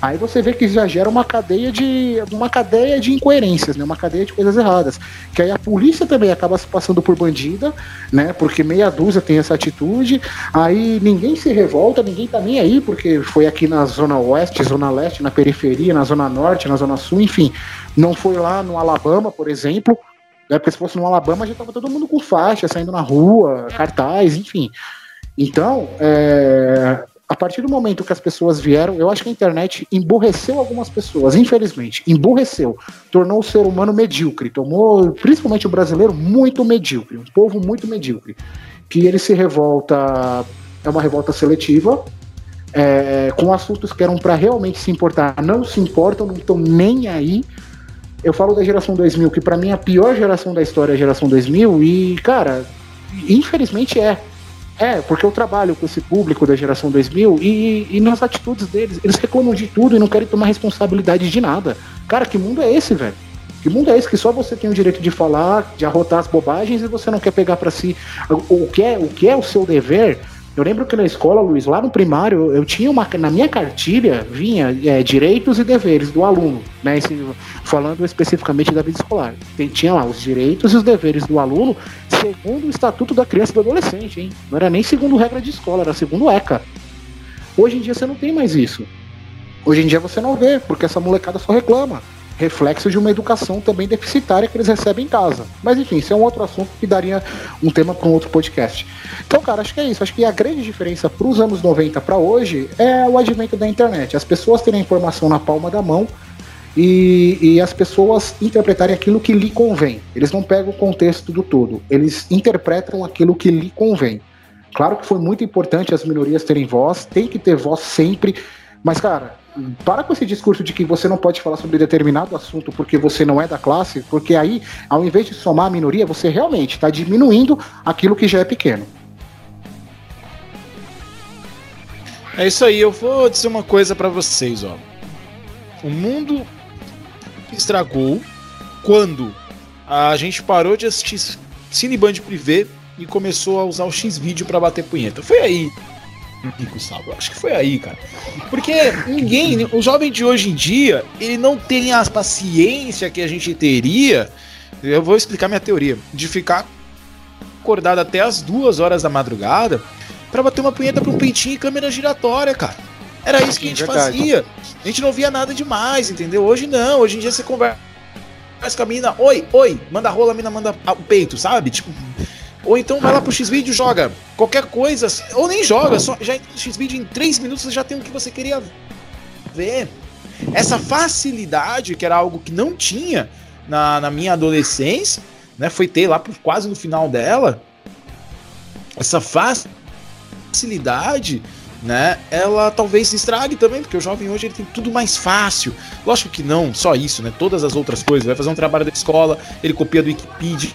Aí você vê que já gera uma cadeia de uma cadeia de incoerências, né? Uma cadeia de coisas erradas. Que aí a polícia também acaba se passando por bandida, né? Porque meia dúzia tem essa atitude. Aí ninguém se revolta, ninguém tá nem aí, porque foi aqui na zona oeste, zona leste, na periferia, na zona norte, na zona sul, enfim. Não foi lá no Alabama, por exemplo. Né? Porque se fosse no Alabama já tava todo mundo com faixa, saindo na rua, cartaz, enfim. Então, é, a partir do momento que as pessoas vieram, eu acho que a internet emburreceu algumas pessoas, infelizmente. Emburreceu. Tornou o ser humano medíocre. Tomou, principalmente o brasileiro, muito medíocre. Um povo muito medíocre. Que ele se revolta. É uma revolta seletiva. É, com assuntos que eram para realmente se importar, não se importam, não estão nem aí. Eu falo da geração 2000, que para mim é a pior geração da história é a geração 2000, e, cara, infelizmente é. É, porque eu trabalho com esse público da geração 2000 e, e nas atitudes deles, eles reclamam de tudo e não querem tomar responsabilidade de nada. Cara, que mundo é esse, velho? Que mundo é esse que só você tem o direito de falar, de arrotar as bobagens e você não quer pegar para si o que é o que é o seu dever eu lembro que na escola, Luiz, lá no primário, eu tinha uma. Na minha cartilha vinha é, direitos e deveres do aluno, né? Esse, falando especificamente da vida escolar. Tem, tinha lá os direitos e os deveres do aluno, segundo o Estatuto da Criança e do Adolescente, hein? Não era nem segundo regra de escola, era segundo ECA. Hoje em dia você não tem mais isso. Hoje em dia você não vê, porque essa molecada só reclama reflexo de uma educação também deficitária que eles recebem em casa. Mas enfim, isso é um outro assunto que daria um tema para um outro podcast. Então, cara, acho que é isso. Acho que a grande diferença para os anos 90 para hoje é o advento da internet. As pessoas terem a informação na palma da mão e, e, as pessoas interpretarem aquilo que lhe convém. Eles não pegam o contexto do todo, eles interpretam aquilo que lhe convém. Claro que foi muito importante as minorias terem voz, tem que ter voz sempre, mas, cara, para com esse discurso de que você não pode falar sobre determinado assunto porque você não é da classe, porque aí, ao invés de somar a minoria, você realmente está diminuindo aquilo que já é pequeno. É isso aí, eu vou dizer uma coisa para vocês, ó. O mundo estragou quando a gente parou de assistir Cineband Privé e começou a usar o X-Vídeo para bater punheta. Foi aí Gustavo. Acho que foi aí, cara. Porque ninguém, o jovem de hoje em dia, ele não tem a paciência que a gente teria. Eu vou explicar minha teoria. De ficar acordado até as duas horas da madrugada para bater uma punheta pra um peitinho e câmera giratória, cara. Era isso que a gente Verdade. fazia. A gente não via nada demais, entendeu? Hoje não. Hoje em dia você conversa com a mina, oi, oi, manda rola, a mina manda o peito, sabe? Tipo, ou então vai lá pro X-Video joga qualquer coisa, ou nem joga, só já entra no X-Video em 3 minutos você já tem o que você queria ver. Essa facilidade, que era algo que não tinha na, na minha adolescência, né? Foi ter lá por, quase no final dela. Essa facilidade, né? Ela talvez se estrague também, porque o jovem hoje ele tem tudo mais fácil. Lógico que não, só isso, né? Todas as outras coisas. Vai fazer um trabalho da escola, ele copia do Wikipedia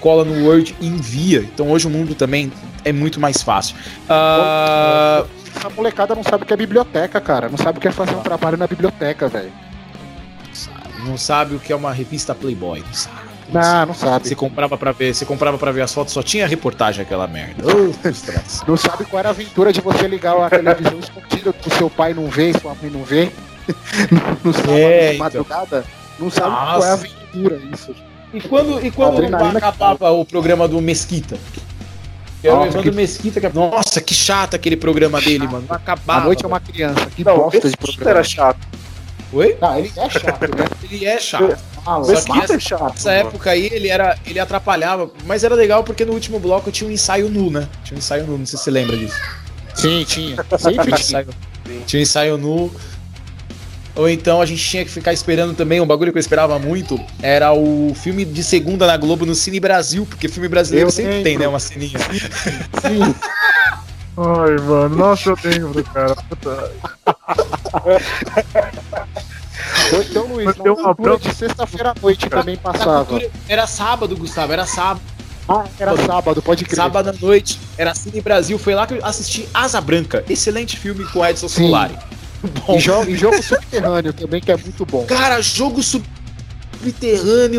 cola no Word e envia. Então hoje o mundo também é muito mais fácil. Uh... A molecada não sabe o que é biblioteca, cara. Não sabe o que é fazer um trabalho na biblioteca, velho. Não sabe o que é uma revista Playboy, não sabe. Não, não sabe. Você comprava para ver, você comprava para ver as fotos, só tinha reportagem aquela merda. Não sabe qual era a aventura de você ligar a televisão escondida pro seu pai não ver, sua mãe não ver. no sábado é, de então. madrugada. Então. Não sabe Nossa. qual é a aventura isso. E quando, e quando acabava o programa do Mesquita? Era o programa do Mesquita. Que... Nossa, que chato aquele programa dele, mano. Não acabava. A noite é uma criança. Que não, bosta de programa. era chato. Oi? Ah, ele é chato, né? ele é chato. Ah, Só que nessa, é chato, nessa época aí ele era. ele atrapalhava, mas era legal porque no último bloco tinha um ensaio nu, né? Tinha um ensaio nu, não sei se você lembra disso. Sim, tinha. Sempre tinha. Ensaio- Tinha ensaio nu. Ou então a gente tinha que ficar esperando também, um bagulho que eu esperava muito, era o filme de segunda na Globo no Cine Brasil, porque filme brasileiro Eu sempre lembro. tem, né, uma ceninha. Sim. Ai, mano, nossa, eu lembro, cara. Ou então, Luiz, Mas na uma prova- de sexta-feira à noite também passava. Era sábado, Gustavo, era sábado. Ah, era sábado, pode crer. Sábado à noite, era Cine Brasil, foi lá que eu assisti Asa Branca, excelente filme com Edson Sim. Solari. Bom, E jogo, e jogo subterrâneo também, que é muito bom. Cara, Jogo Subterrâneo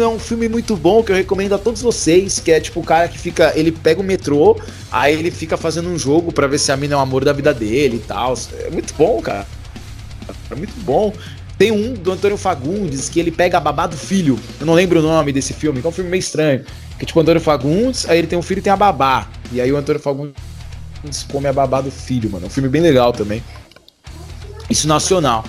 é um filme muito bom que eu recomendo a todos vocês, que é tipo o cara que fica, ele pega o metrô, aí ele fica fazendo um jogo pra ver se a mina é o amor da vida dele e tal. É muito bom, cara. É muito bom. Tem um do Antônio Fagundes que ele pega a babá do filho. Eu não lembro o nome desse filme, que é um filme meio estranho. Que tipo, o Antônio Fagundes, aí ele tem um filho e tem a babá. E aí o Antônio Fagundes come a babá do filho, mano. É um filme bem legal também. Isso nacional.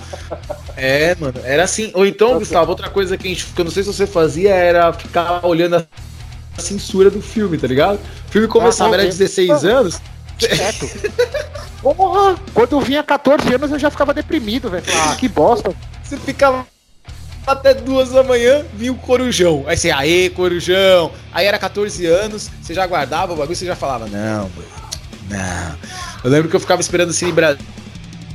É, mano, era assim. Ou então, Gustavo, outra coisa que a gente, que eu não sei se você fazia era ficar olhando a censura do filme, tá ligado? O filme começava, Ah, era ok. 16 anos. Certo. Porra! Quando eu vinha 14 anos eu já ficava deprimido, velho. Ah, que bosta. Você ficava até duas da manhã, vinha o Corujão. Aí você, aê, Corujão. Aí era 14 anos, você já guardava o bagulho, você já falava, não, não. Eu lembro que eu ficava esperando o Cine Brasil,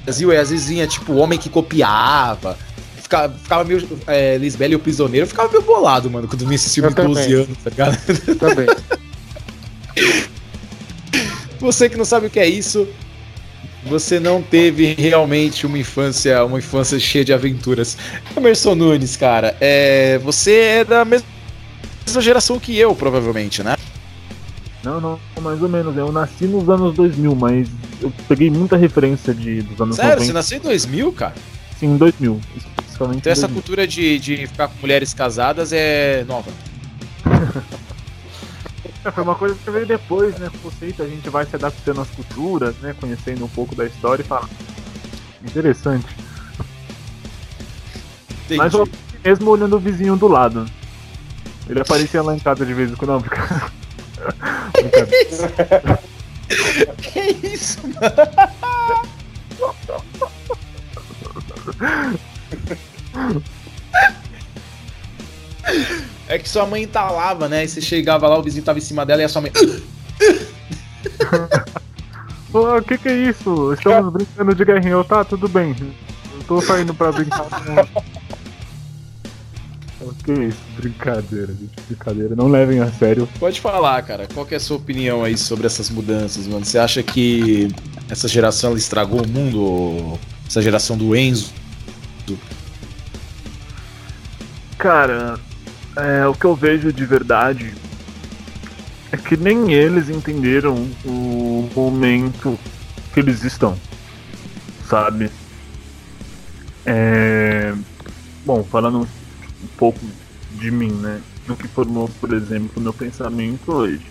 e às vezes vinha, tipo, o homem que copiava. Ficava, ficava meio. É, Lisbela e o Prisioneiro, ficava meio bolado, mano, quando vinha esse filme Eu de 12 também. anos, tá ligado? Também. Você que não sabe o que é isso, você não teve realmente uma infância, uma infância cheia de aventuras. Emerson Nunes, cara, é, você é da mesma geração que eu, provavelmente, né? Não, não, mais ou menos. Eu nasci nos anos 2000, mas eu peguei muita referência de, dos anos Sério, você 90. nasceu em 2000, cara? Sim, em 2000. Especificamente Então essa 2000. cultura de, de ficar com mulheres casadas é nova. É, Foi uma coisa que veio depois, né? Conceito, a gente vai se adaptando às culturas, né? Conhecendo um pouco da história e fala. Interessante. Mas eu mesmo olhando o vizinho do lado. Ele aparecia lá em casa de vez em quando. Não, Brincadeira. Que isso, mano? É que sua mãe entalava, né? E você chegava lá, o vizinho tava em cima dela e a sua mãe. O que que é isso? Estamos brincando de guerrinha. Tá, tudo bem. Eu tô saindo pra brincar com. O que é isso? Brincadeira, gente. Brincadeira. Não levem a sério. Pode falar, cara. Qual que é a sua opinião aí sobre essas mudanças, mano? Você acha que essa geração ela estragou o mundo? Essa geração do Enzo? Cara, é, o que eu vejo de verdade é que nem eles entenderam o momento que eles estão, sabe? É, bom, falando um pouco de mim, né? No que formou, por exemplo, o meu pensamento hoje.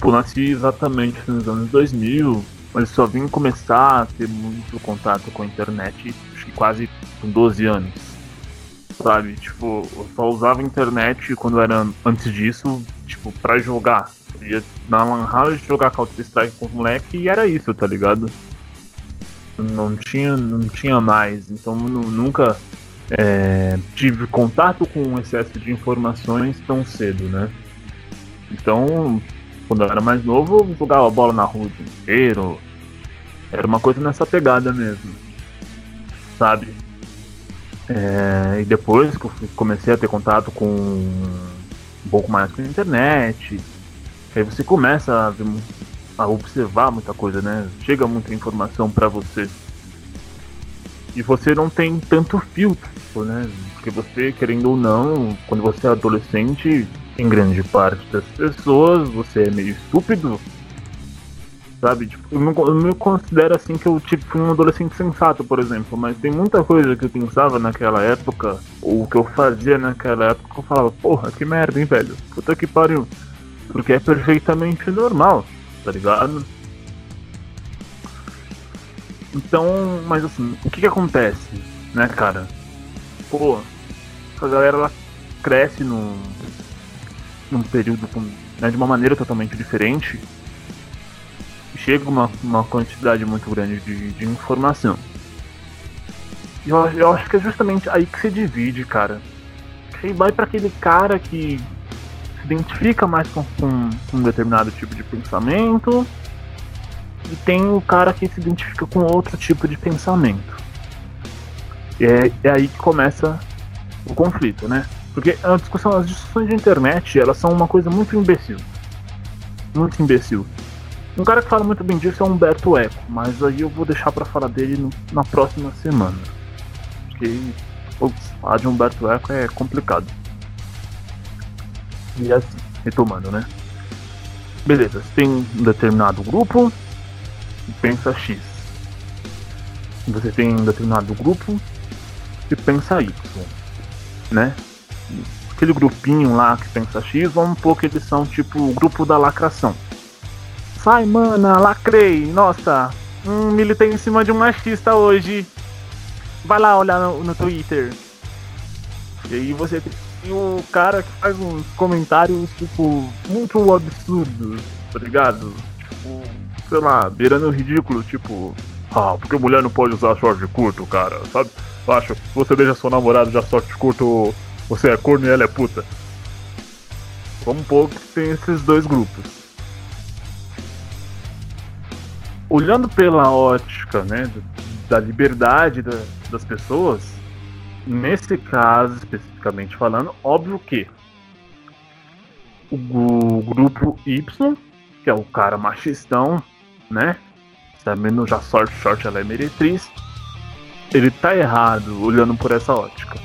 Eu nasci exatamente nos anos 2000, mas só vim começar a ter muito contato com a internet acho que quase com 12 anos sabe? Tipo, eu só usava a internet quando era antes disso, tipo, pra jogar. Eu ia na Lan House jogar Counter Strike com os moleque e era isso, tá ligado? Não tinha, não tinha mais, então nu- nunca é, tive contato com um excesso de informações tão cedo, né? Então, quando eu era mais novo, eu jogava bola na rua o dia inteiro. Era uma coisa nessa pegada mesmo, sabe? É, e depois que eu comecei a ter contato com um pouco mais com a internet, aí você começa a, a observar muita coisa, né? Chega muita informação pra você. E você não tem tanto filtro, né? Porque você, querendo ou não, quando você é adolescente, em grande parte das pessoas, você é meio estúpido. Sabe? Tipo, eu não, me considero assim que eu tipo, fui um adolescente sensato, por exemplo, mas tem muita coisa que eu pensava naquela época, ou que eu fazia naquela época, que eu falava, porra, que merda, hein, velho? Puta que pariu. Porque é perfeitamente normal, tá ligado? Então, mas assim, o que que acontece, né, cara? Pô, a galera ela cresce num, num período né, de uma maneira totalmente diferente chega uma, uma quantidade muito grande de, de informação. E eu, eu acho que é justamente aí que se divide, cara. Aí vai para aquele cara que se identifica mais com, com, com um determinado tipo de pensamento e tem o cara que se identifica com outro tipo de pensamento. E é, é aí que começa o conflito, né? Porque a discussão, as discussões de internet, elas são uma coisa muito imbecil. Muito imbecil. Um cara que fala muito bem disso é o Humberto Eco, mas aí eu vou deixar para falar dele no, na próxima semana. Porque putz, falar de Humberto Eco é complicado. E assim, retomando, né? Beleza, você tem um determinado grupo que pensa X. Você tem um determinado grupo que pensa Y, né? Aquele grupinho lá que pensa X, vamos supor que eles são tipo o grupo da lacração. Sai, mana, lacrei, nossa, um militei em cima de um machista hoje. Vai lá olhar no, no Twitter. E aí você tem o cara que faz uns comentários, tipo, muito absurdos, tá ligado? Tipo, sei lá, beirando o ridículo, tipo, ah, porque mulher não pode usar short curto, cara, sabe? Acho, se você deixa seu namorado já short curto, você é corno e ela é puta. Vamos pôr que tem esses dois grupos. Olhando pela ótica, né, da liberdade da, das pessoas, nesse caso especificamente falando, óbvio que o grupo Y, que é o cara machistão, né? Sabendo já sorte short ela é meretriz. Ele tá errado olhando por essa ótica.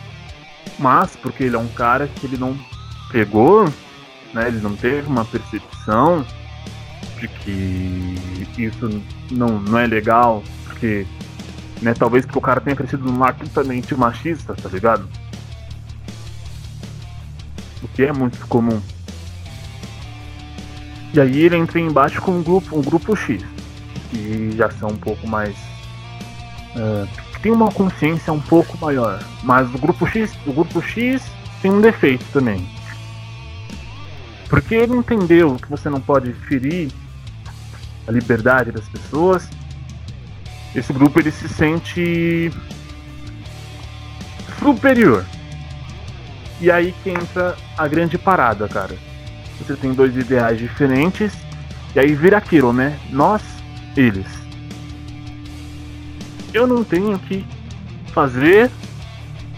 Mas porque ele é um cara que ele não pegou, né? Ele não teve uma percepção de que isso não, não é legal, porque né, talvez porque o cara tenha crescido num lar totalmente machista, tá ligado? O que é muito comum. E aí ele entra embaixo com um grupo, um grupo X que já são um pouco mais. Uh, tem uma consciência um pouco maior. Mas o grupo X, o grupo X tem um defeito também. Porque ele entendeu que você não pode ferir a liberdade das pessoas. Esse grupo ele se sente superior. E aí que entra a grande parada, cara. Você tem dois ideais diferentes, e aí vira aquilo, né? Nós eles. Eu não tenho que fazer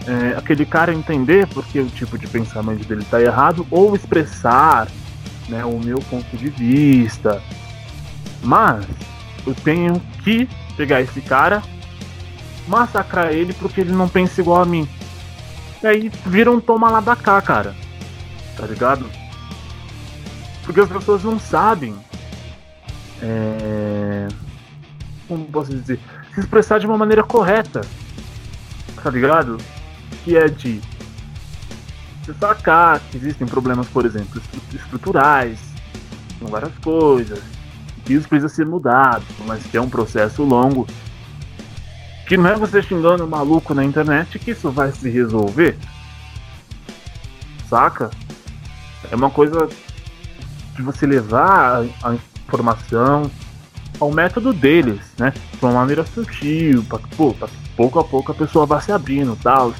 é, aquele cara entender porque o tipo de pensamento dele está errado ou expressar né, o meu ponto de vista. Mas eu tenho que pegar esse cara, massacrar ele porque ele não pensa igual a mim. E aí vira um toma lá da cá, cara. Tá ligado? Porque as pessoas não sabem é, como posso dizer? Se expressar de uma maneira correta. Tá ligado? Que é de sacar que existem problemas, por exemplo, estruturais, com várias coisas, que isso precisa ser mudado, mas que é um processo longo. Que não é você xingando o maluco na internet que isso vai se resolver. Saca? É uma coisa de você levar a informação ao método deles, né? De uma maneira sutil, para que, pô, pra que pouco a pouco a pessoa vá se abrindo tal.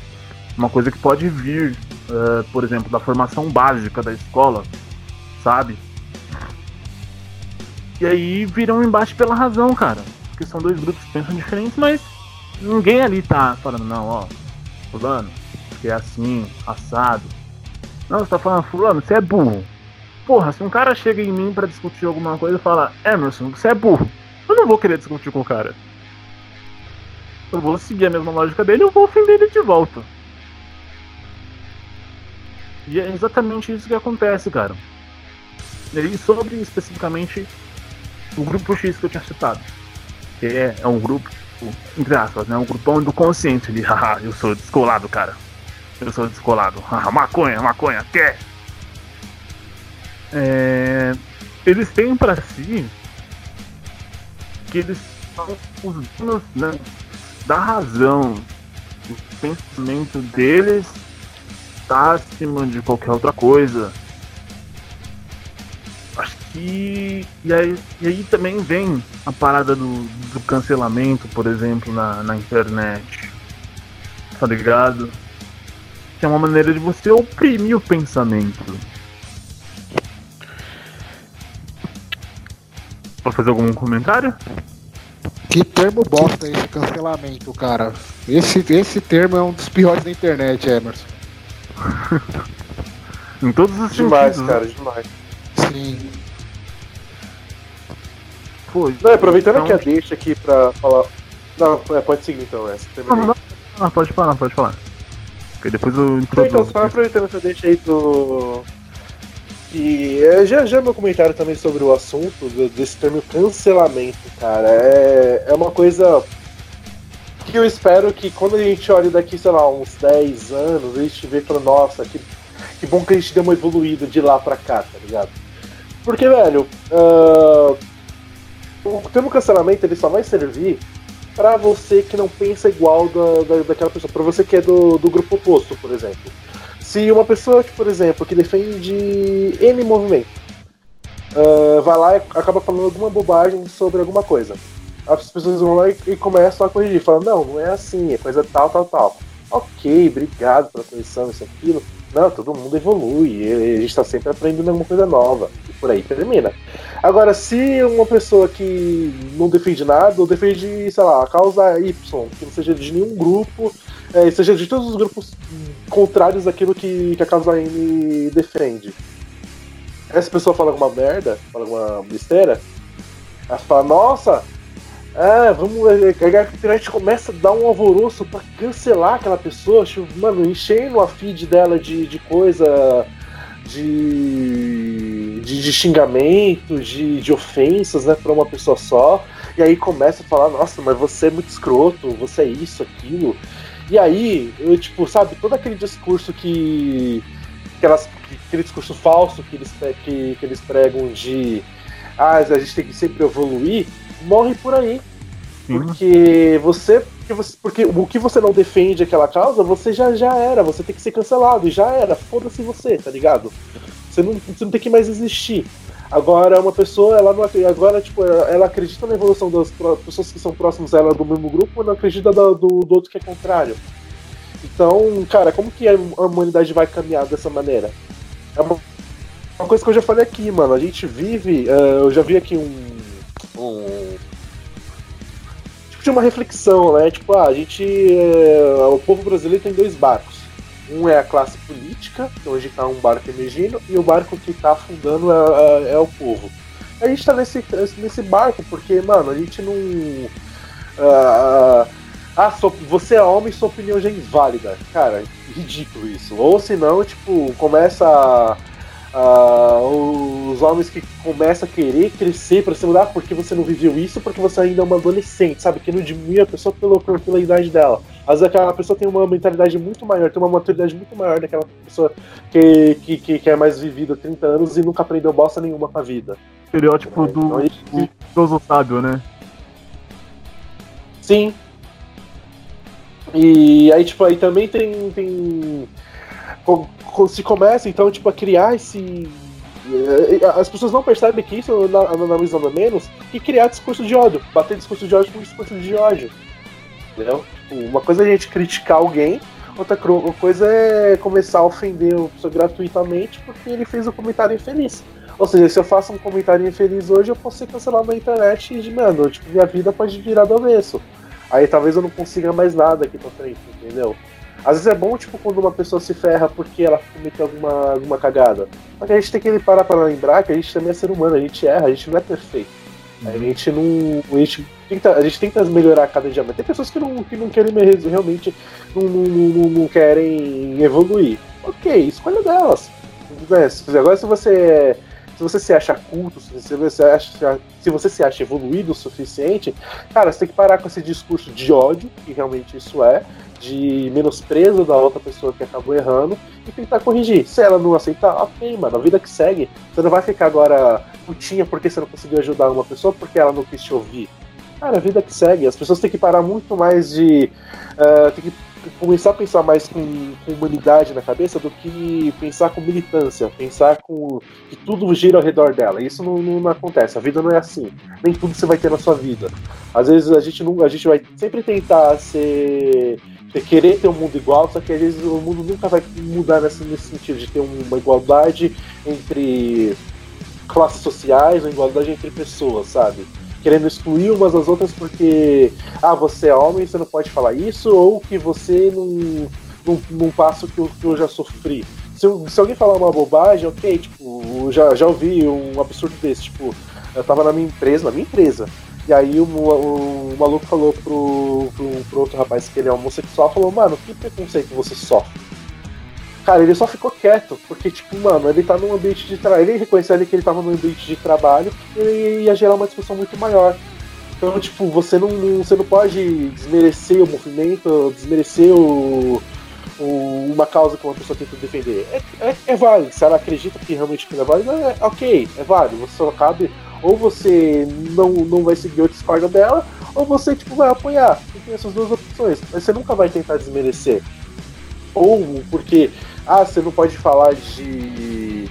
Uma coisa que pode vir, uh, por exemplo, da formação básica da escola, sabe? E aí viram um embate pela razão, cara. Porque são dois grupos que pensam diferentes, mas ninguém ali tá falando, não, ó, fulano, que é assim, assado. Não, você tá falando, fulano, você é burro. Porra, se um cara chega em mim para discutir alguma coisa e fala, Emerson, você é burro, eu não vou querer discutir com o cara. Eu vou seguir a mesma lógica dele e eu vou ofender ele de volta. E é exatamente isso que acontece, cara. E sobre especificamente o grupo X que eu tinha citado. Que é, é um grupo, entre aspas, né? Um grupão do consciente ali. Haha, eu sou descolado, cara. Eu sou descolado. Haha, maconha, maconha, quer? É, eles têm para si que eles são os donos né, da razão. O pensamento deles está acima de qualquer outra coisa. Acho E, e, aí, e aí também vem a parada do, do cancelamento, por exemplo, na, na internet. Tá ligado? Que é uma maneira de você oprimir o pensamento. Pode fazer algum comentário? Que termo bosta esse cancelamento, cara. Esse, esse termo é um dos piores da internet, Emerson. em todos os Demais, sentidos, cara, né? demais. Sim. Pô, Não, aproveitando então- que a deixa aqui pra falar. Não, é, pode seguir então, essa. Não, não, não, pode falar, pode falar. Porque depois eu Então, só aproveitando que eu deixei aí do. Que é, já, já meu comentário também sobre o assunto desse termo cancelamento, cara. É, é uma coisa que eu espero que quando a gente olhe daqui, sei lá, uns 10 anos, a gente vê e fala, nossa, que, que bom que a gente deu uma evoluída de lá pra cá, tá ligado? Porque, velho, ah, o termo cancelamento ele só vai servir pra você que não pensa igual da, da, daquela pessoa, pra você que é do, do grupo oposto, por exemplo. Se uma pessoa, que, por exemplo, que defende N movimento, ah, vai lá e acaba falando alguma bobagem sobre alguma coisa. As pessoas vão lá e, e começam a corrigir, falam, não, não é assim, é coisa tal, tal, tal. Ok, obrigado pela correção, isso, aquilo. Não, todo mundo evolui, a gente tá sempre aprendendo alguma coisa nova. E por aí termina. Agora, se uma pessoa que não defende nada, ou defende, sei lá, a causa Y, que não seja de nenhum grupo, é, seja de todos os grupos contrários daquilo que, que a causa N defende. Essa pessoa fala alguma merda, fala alguma besteira, ela fala, nossa, é, vamos. é, A internet começa a dar um alvoroço pra cancelar aquela pessoa, tipo, mano, enchendo a feed dela de, de coisa. De, de, de xingamento, de, de ofensas, né, pra uma pessoa só. E aí começa a falar, nossa, mas você é muito escroto, você é isso, aquilo. E aí, eu, tipo, sabe, todo aquele discurso que. Aquelas, aquele discurso falso que eles, que, que eles pregam de. Ah, a gente tem que sempre evoluir, morre por aí. Porque você, porque você. Porque o que você não defende aquela causa, você já, já era, você tem que ser cancelado, e já era, foda-se você, tá ligado? Você não, você não tem que mais existir. Agora, uma pessoa, ela não acredita, agora, tipo, ela, acredita na evolução das pessoas que são próximas a ela do mesmo grupo, mas não acredita da- do, do outro que é contrário. Então, cara, como que a humanidade vai caminhar dessa maneira? É uma, uma coisa que eu já falei aqui, mano. A gente vive. eh, eu já vi aqui um. um de uma reflexão, né? Tipo, ah, a gente. eh, o povo brasileiro tem dois barcos. Um é a classe política, que hoje tá um barco emergindo, e o barco que tá afundando é, é- é o povo. A gente tá nesse, nesse barco porque, mano, a gente não. ah, ah, sua- você é homem sua opinião já é inválida. Cara, ridículo isso. Ou senão, tipo, começa a- a- os homens que começam a querer crescer pra se mudar porque você não viveu isso, porque você ainda é uma adolescente, sabe? Que não diminui a pessoa pelo- pela idade dela. Às vezes aquela pessoa tem uma mentalidade muito maior, tem uma maturidade muito maior daquela pessoa que, que, que, que é mais vivida há 30 anos e nunca aprendeu bosta nenhuma com a vida. Estereótipo do, Então, do idoso sábio, né? Sim. E aí, tipo, aí também tem. tem se começa, então, tipo, a criar esse. eh, As pessoas não percebem que isso, na, na visão do menos, que criar discurso de ódio. Bater discurso de ódio com discurso de ódio. Entendeu? Tipo, Uma coisa é a gente criticar alguém, outra coisa é começar a ofender a pessoa gratuitamente porque ele fez um comentário infeliz. Ou seja, se eu faço um comentário infeliz hoje, eu posso ser cancelado na internet e, mano, tipo, minha vida pode virar do avesso. Aí talvez eu não consiga mais nada aqui pra frente, entendeu? Às vezes é bom, tipo, quando uma pessoa se ferra porque ela cometeu alguma, alguma cagada. Só que a gente tem que parar pra lembrar que a gente também é ser humano, a gente erra, a gente não é perfeito. A gente não. A gente tenta, a gente tenta melhorar cada dia, mas tem pessoas que não, que não querem me- realmente não, não, não, não querem evoluir. Ok, escolha delas. Né? Agora se você. Se você se acha culto, se você, acha, se você se acha evoluído o suficiente, cara, você tem que parar com esse discurso de ódio, que realmente isso é, de menosprezo da outra pessoa que acabou errando, e tentar corrigir. Se ela não aceitar, ok, mano, a vida que segue. Você não vai ficar agora putinha porque você não conseguiu ajudar uma pessoa porque ela não quis te ouvir. Cara, a vida que segue. As pessoas têm que parar muito mais de. tem que começar a pensar mais com, com, humanidade na cabeça do que pensar com militância, pensar com que tudo gira ao redor dela. Isso não, não, não, acontece, a vida não é assim. Nem tudo você vai ter na sua vida. Às vezes a gente, não, a gente vai sempre tentar ser. Querer ter um mundo igual, só que às vezes o mundo nunca vai mudar nesse, nesse sentido de ter uma igualdade entre classes sociais, uma igualdade entre pessoas, sabe? Querendo excluir umas das outras porque ah, você é homem, você não pode falar isso, ou que você não, não, não passa o que eu, que eu já sofri. Se, se, alguém falar uma bobagem, ok, tipo, já, já ouvi um absurdo desse, tipo, eu tava na minha empresa, na minha empresa, e aí o, o, o maluco falou pro, pro, pro, outro rapaz que ele é homossexual, falou, mano, que preconceito você sofre? Cara, ele só ficou quieto, porque, tipo, mano, ele tá num ambiente de trabalho. Ele reconheceu ali que ele tava num ambiente de trabalho e ia gerar uma discussão muito maior. Então, tipo, você não, você não pode desmerecer o movimento, desmerecer o, o, uma causa que uma pessoa tenta defender. É, é, é válido. Se ela acredita que realmente aquilo é válido, é, ok, é válido. Você só cabe. Ou você não, não vai seguir ou discorda dela, ou você, tipo, vai apoiar. Você tem essas duas opções. Mas você nunca vai tentar desmerecer. Ou porque ah, você não pode falar de.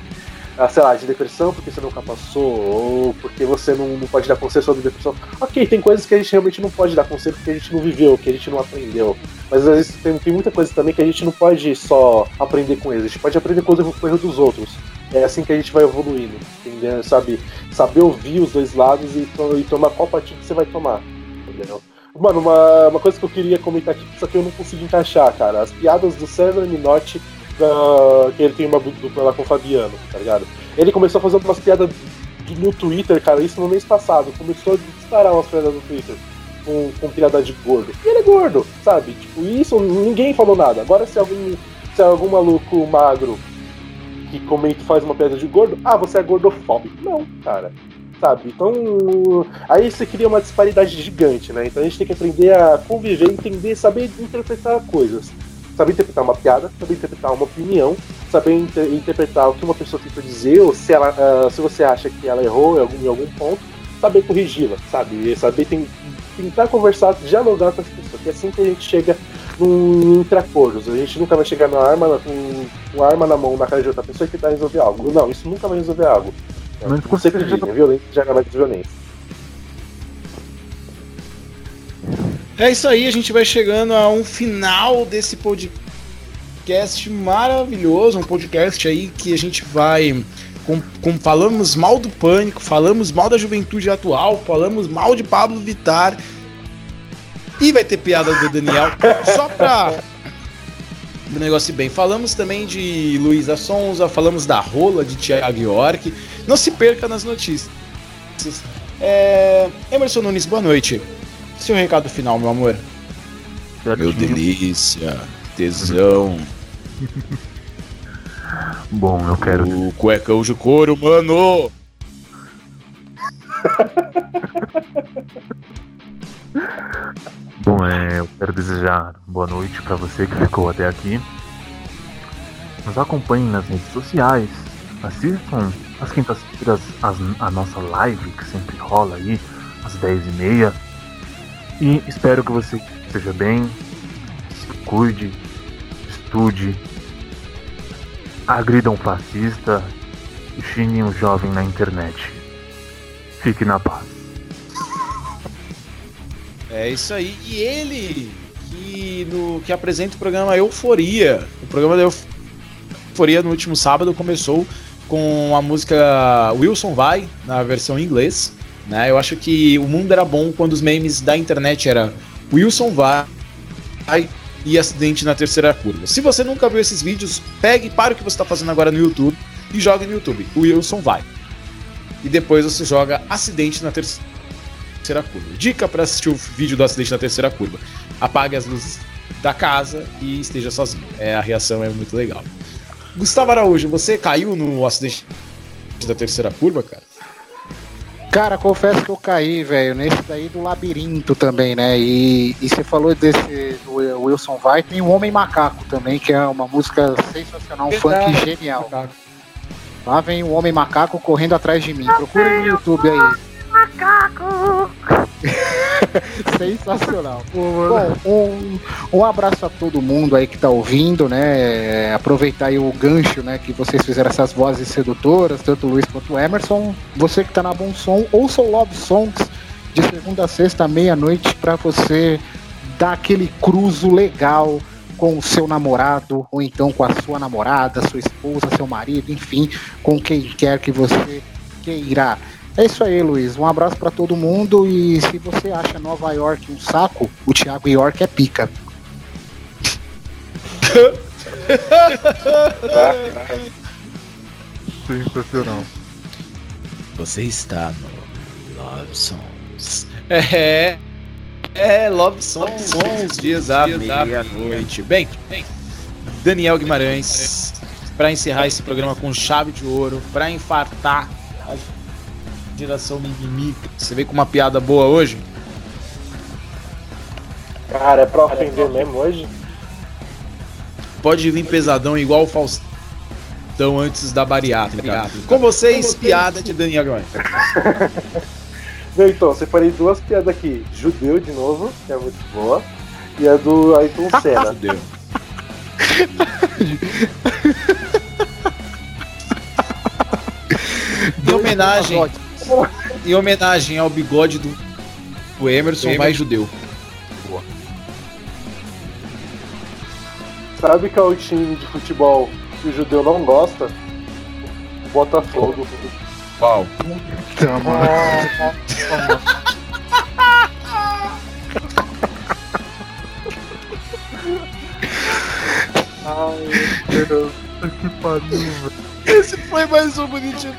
Ah, sei lá, de depressão porque você nunca passou, ou porque você não, não pode dar conselho sobre depressão. Ok, tem coisas que a gente realmente não pode dar conselho porque a gente não viveu, que a gente não aprendeu. Mas às vezes tem, tem muita coisa também que a gente não pode só aprender com eles, a gente pode aprender com os erros dos outros. É assim que a gente vai evoluindo, entendeu? Sabe, saber ouvir os dois lados e, e tomar qual partido você vai tomar, entendeu? Mano, uma, uma coisa que eu queria comentar aqui, só que eu não consegui encaixar, cara. As piadas do César Minotti que ele tem uma dupla lá com o Fabiano, tá ligado? Ele começou a fazer umas piadas no Twitter, cara, isso no mês passado. Começou a disparar umas piadas no Twitter com, com piada de gordo. E ele é gordo, sabe? Tipo, isso ninguém falou nada. Agora se algum, se algum maluco magro que comenta faz uma piada de gordo, ah, você é gordofóbico. Não, cara. Sabe? Então, aí você cria uma disparidade gigante, né? Então a gente tem que aprender a conviver, entender, saber interpretar coisas saber interpretar uma piada, saber interpretar uma opinião, saber inter interpretar o que uma pessoa tenta dizer, ou se, ela, uh, se você acha que ela errou em algum, em algum ponto, saber corrigi-la, sabe? Saber tem, tentar conversar, dialogar com as pessoas, que é assim que a gente chega num intracordos. A gente nunca vai chegar na arma, com, com arma na mão na cara de outra pessoa e tentar resolver algo. Não, isso nunca vai resolver algo. Não, não sei que é violência gera mais violência. É isso aí, a gente vai chegando a um final desse podcast maravilhoso, um podcast aí que a gente vai com, com, falamos mal do pânico, falamos mal da juventude atual, falamos mal de Pablo Vittar e vai ter piada do Daniel só pra o negócio bem. Falamos também de Luísa Sonza, falamos da rola de Thiago York. Não se perca nas notícias. É... Emerson Nunes, boa noite. Seu recado final, meu amor. Meu delícia, tesão. Bom, eu quero. O cuecão de couro, mano! Bom, é, eu quero desejar boa noite para você que ficou até aqui. Nos acompanhe nas redes sociais. Assistam às quintas-feiras a nossa live que sempre rola aí, às 10h30 e espero que você esteja bem, se cuide, estude, agrida um fascista e xingue um jovem na internet. Fique na paz. É isso aí. E ele que, no, que apresenta o programa Euforia. O programa da Euforia no último sábado começou com a música Wilson Vai, na versão em inglês. Né? Eu acho que o mundo era bom quando os memes da internet era Wilson vai e acidente na terceira curva. Se você nunca viu esses vídeos, pegue, para o que você está fazendo agora no YouTube e jogue no YouTube. Wilson vai. E depois você joga acidente na terceira curva. Dica para assistir o vídeo do acidente na terceira curva: apague as luzes da casa e esteja sozinho. É, a reação é muito legal. Gustavo Araújo, você caiu no acidente da terceira curva, cara? Cara, confesso que eu caí, velho, nesse daí do labirinto também, né? E, e você falou desse do Wilson Vai, tem o Homem Macaco também, que é uma música sensacional, um Verdade. funk genial. Lá vem o Homem Macaco correndo atrás de mim. Procura no YouTube aí. Macaco! Sensacional. Bom, um, um abraço a todo mundo aí que tá ouvindo, né? Aproveitar aí o gancho, né? Que vocês fizeram essas vozes sedutoras, tanto o Luiz quanto o Emerson. Você que tá na Bom Som, ouça o Love Songs de segunda a sexta, meia-noite, para você dar aquele cruzo legal com o seu namorado, ou então com a sua namorada, sua esposa, seu marido, enfim, com quem quer que você queira. É isso aí, Luiz. Um abraço para todo mundo e se você acha Nova York um saco, o Thiago York é pica. Sensacional. Você está no Love Songs. É. É, Love Songs, sons dias da meia-noite. Bem, Daniel Guimarães, para encerrar esse programa com chave de ouro, para infartar a geração mimimi. Você veio com uma piada boa hoje? Cara, é pra ofender mesmo hoje? Pode vir pesadão igual o Faustão antes da bariátrica. Com vocês, piada de Daniel. Não, então, separei duas piadas aqui. Judeu de novo, que é muito boa. E a do Ayrton Senna. Judeu. Em homenagem, em homenagem ao bigode do, do Emerson, Emerson. mais judeu. Sabe qual é o time de futebol que o judeu não gosta? O Botafogo. Qual? Puta, mano. Ai, meu Deus. Que pariu, velho. Esse foi mais um bonitinho.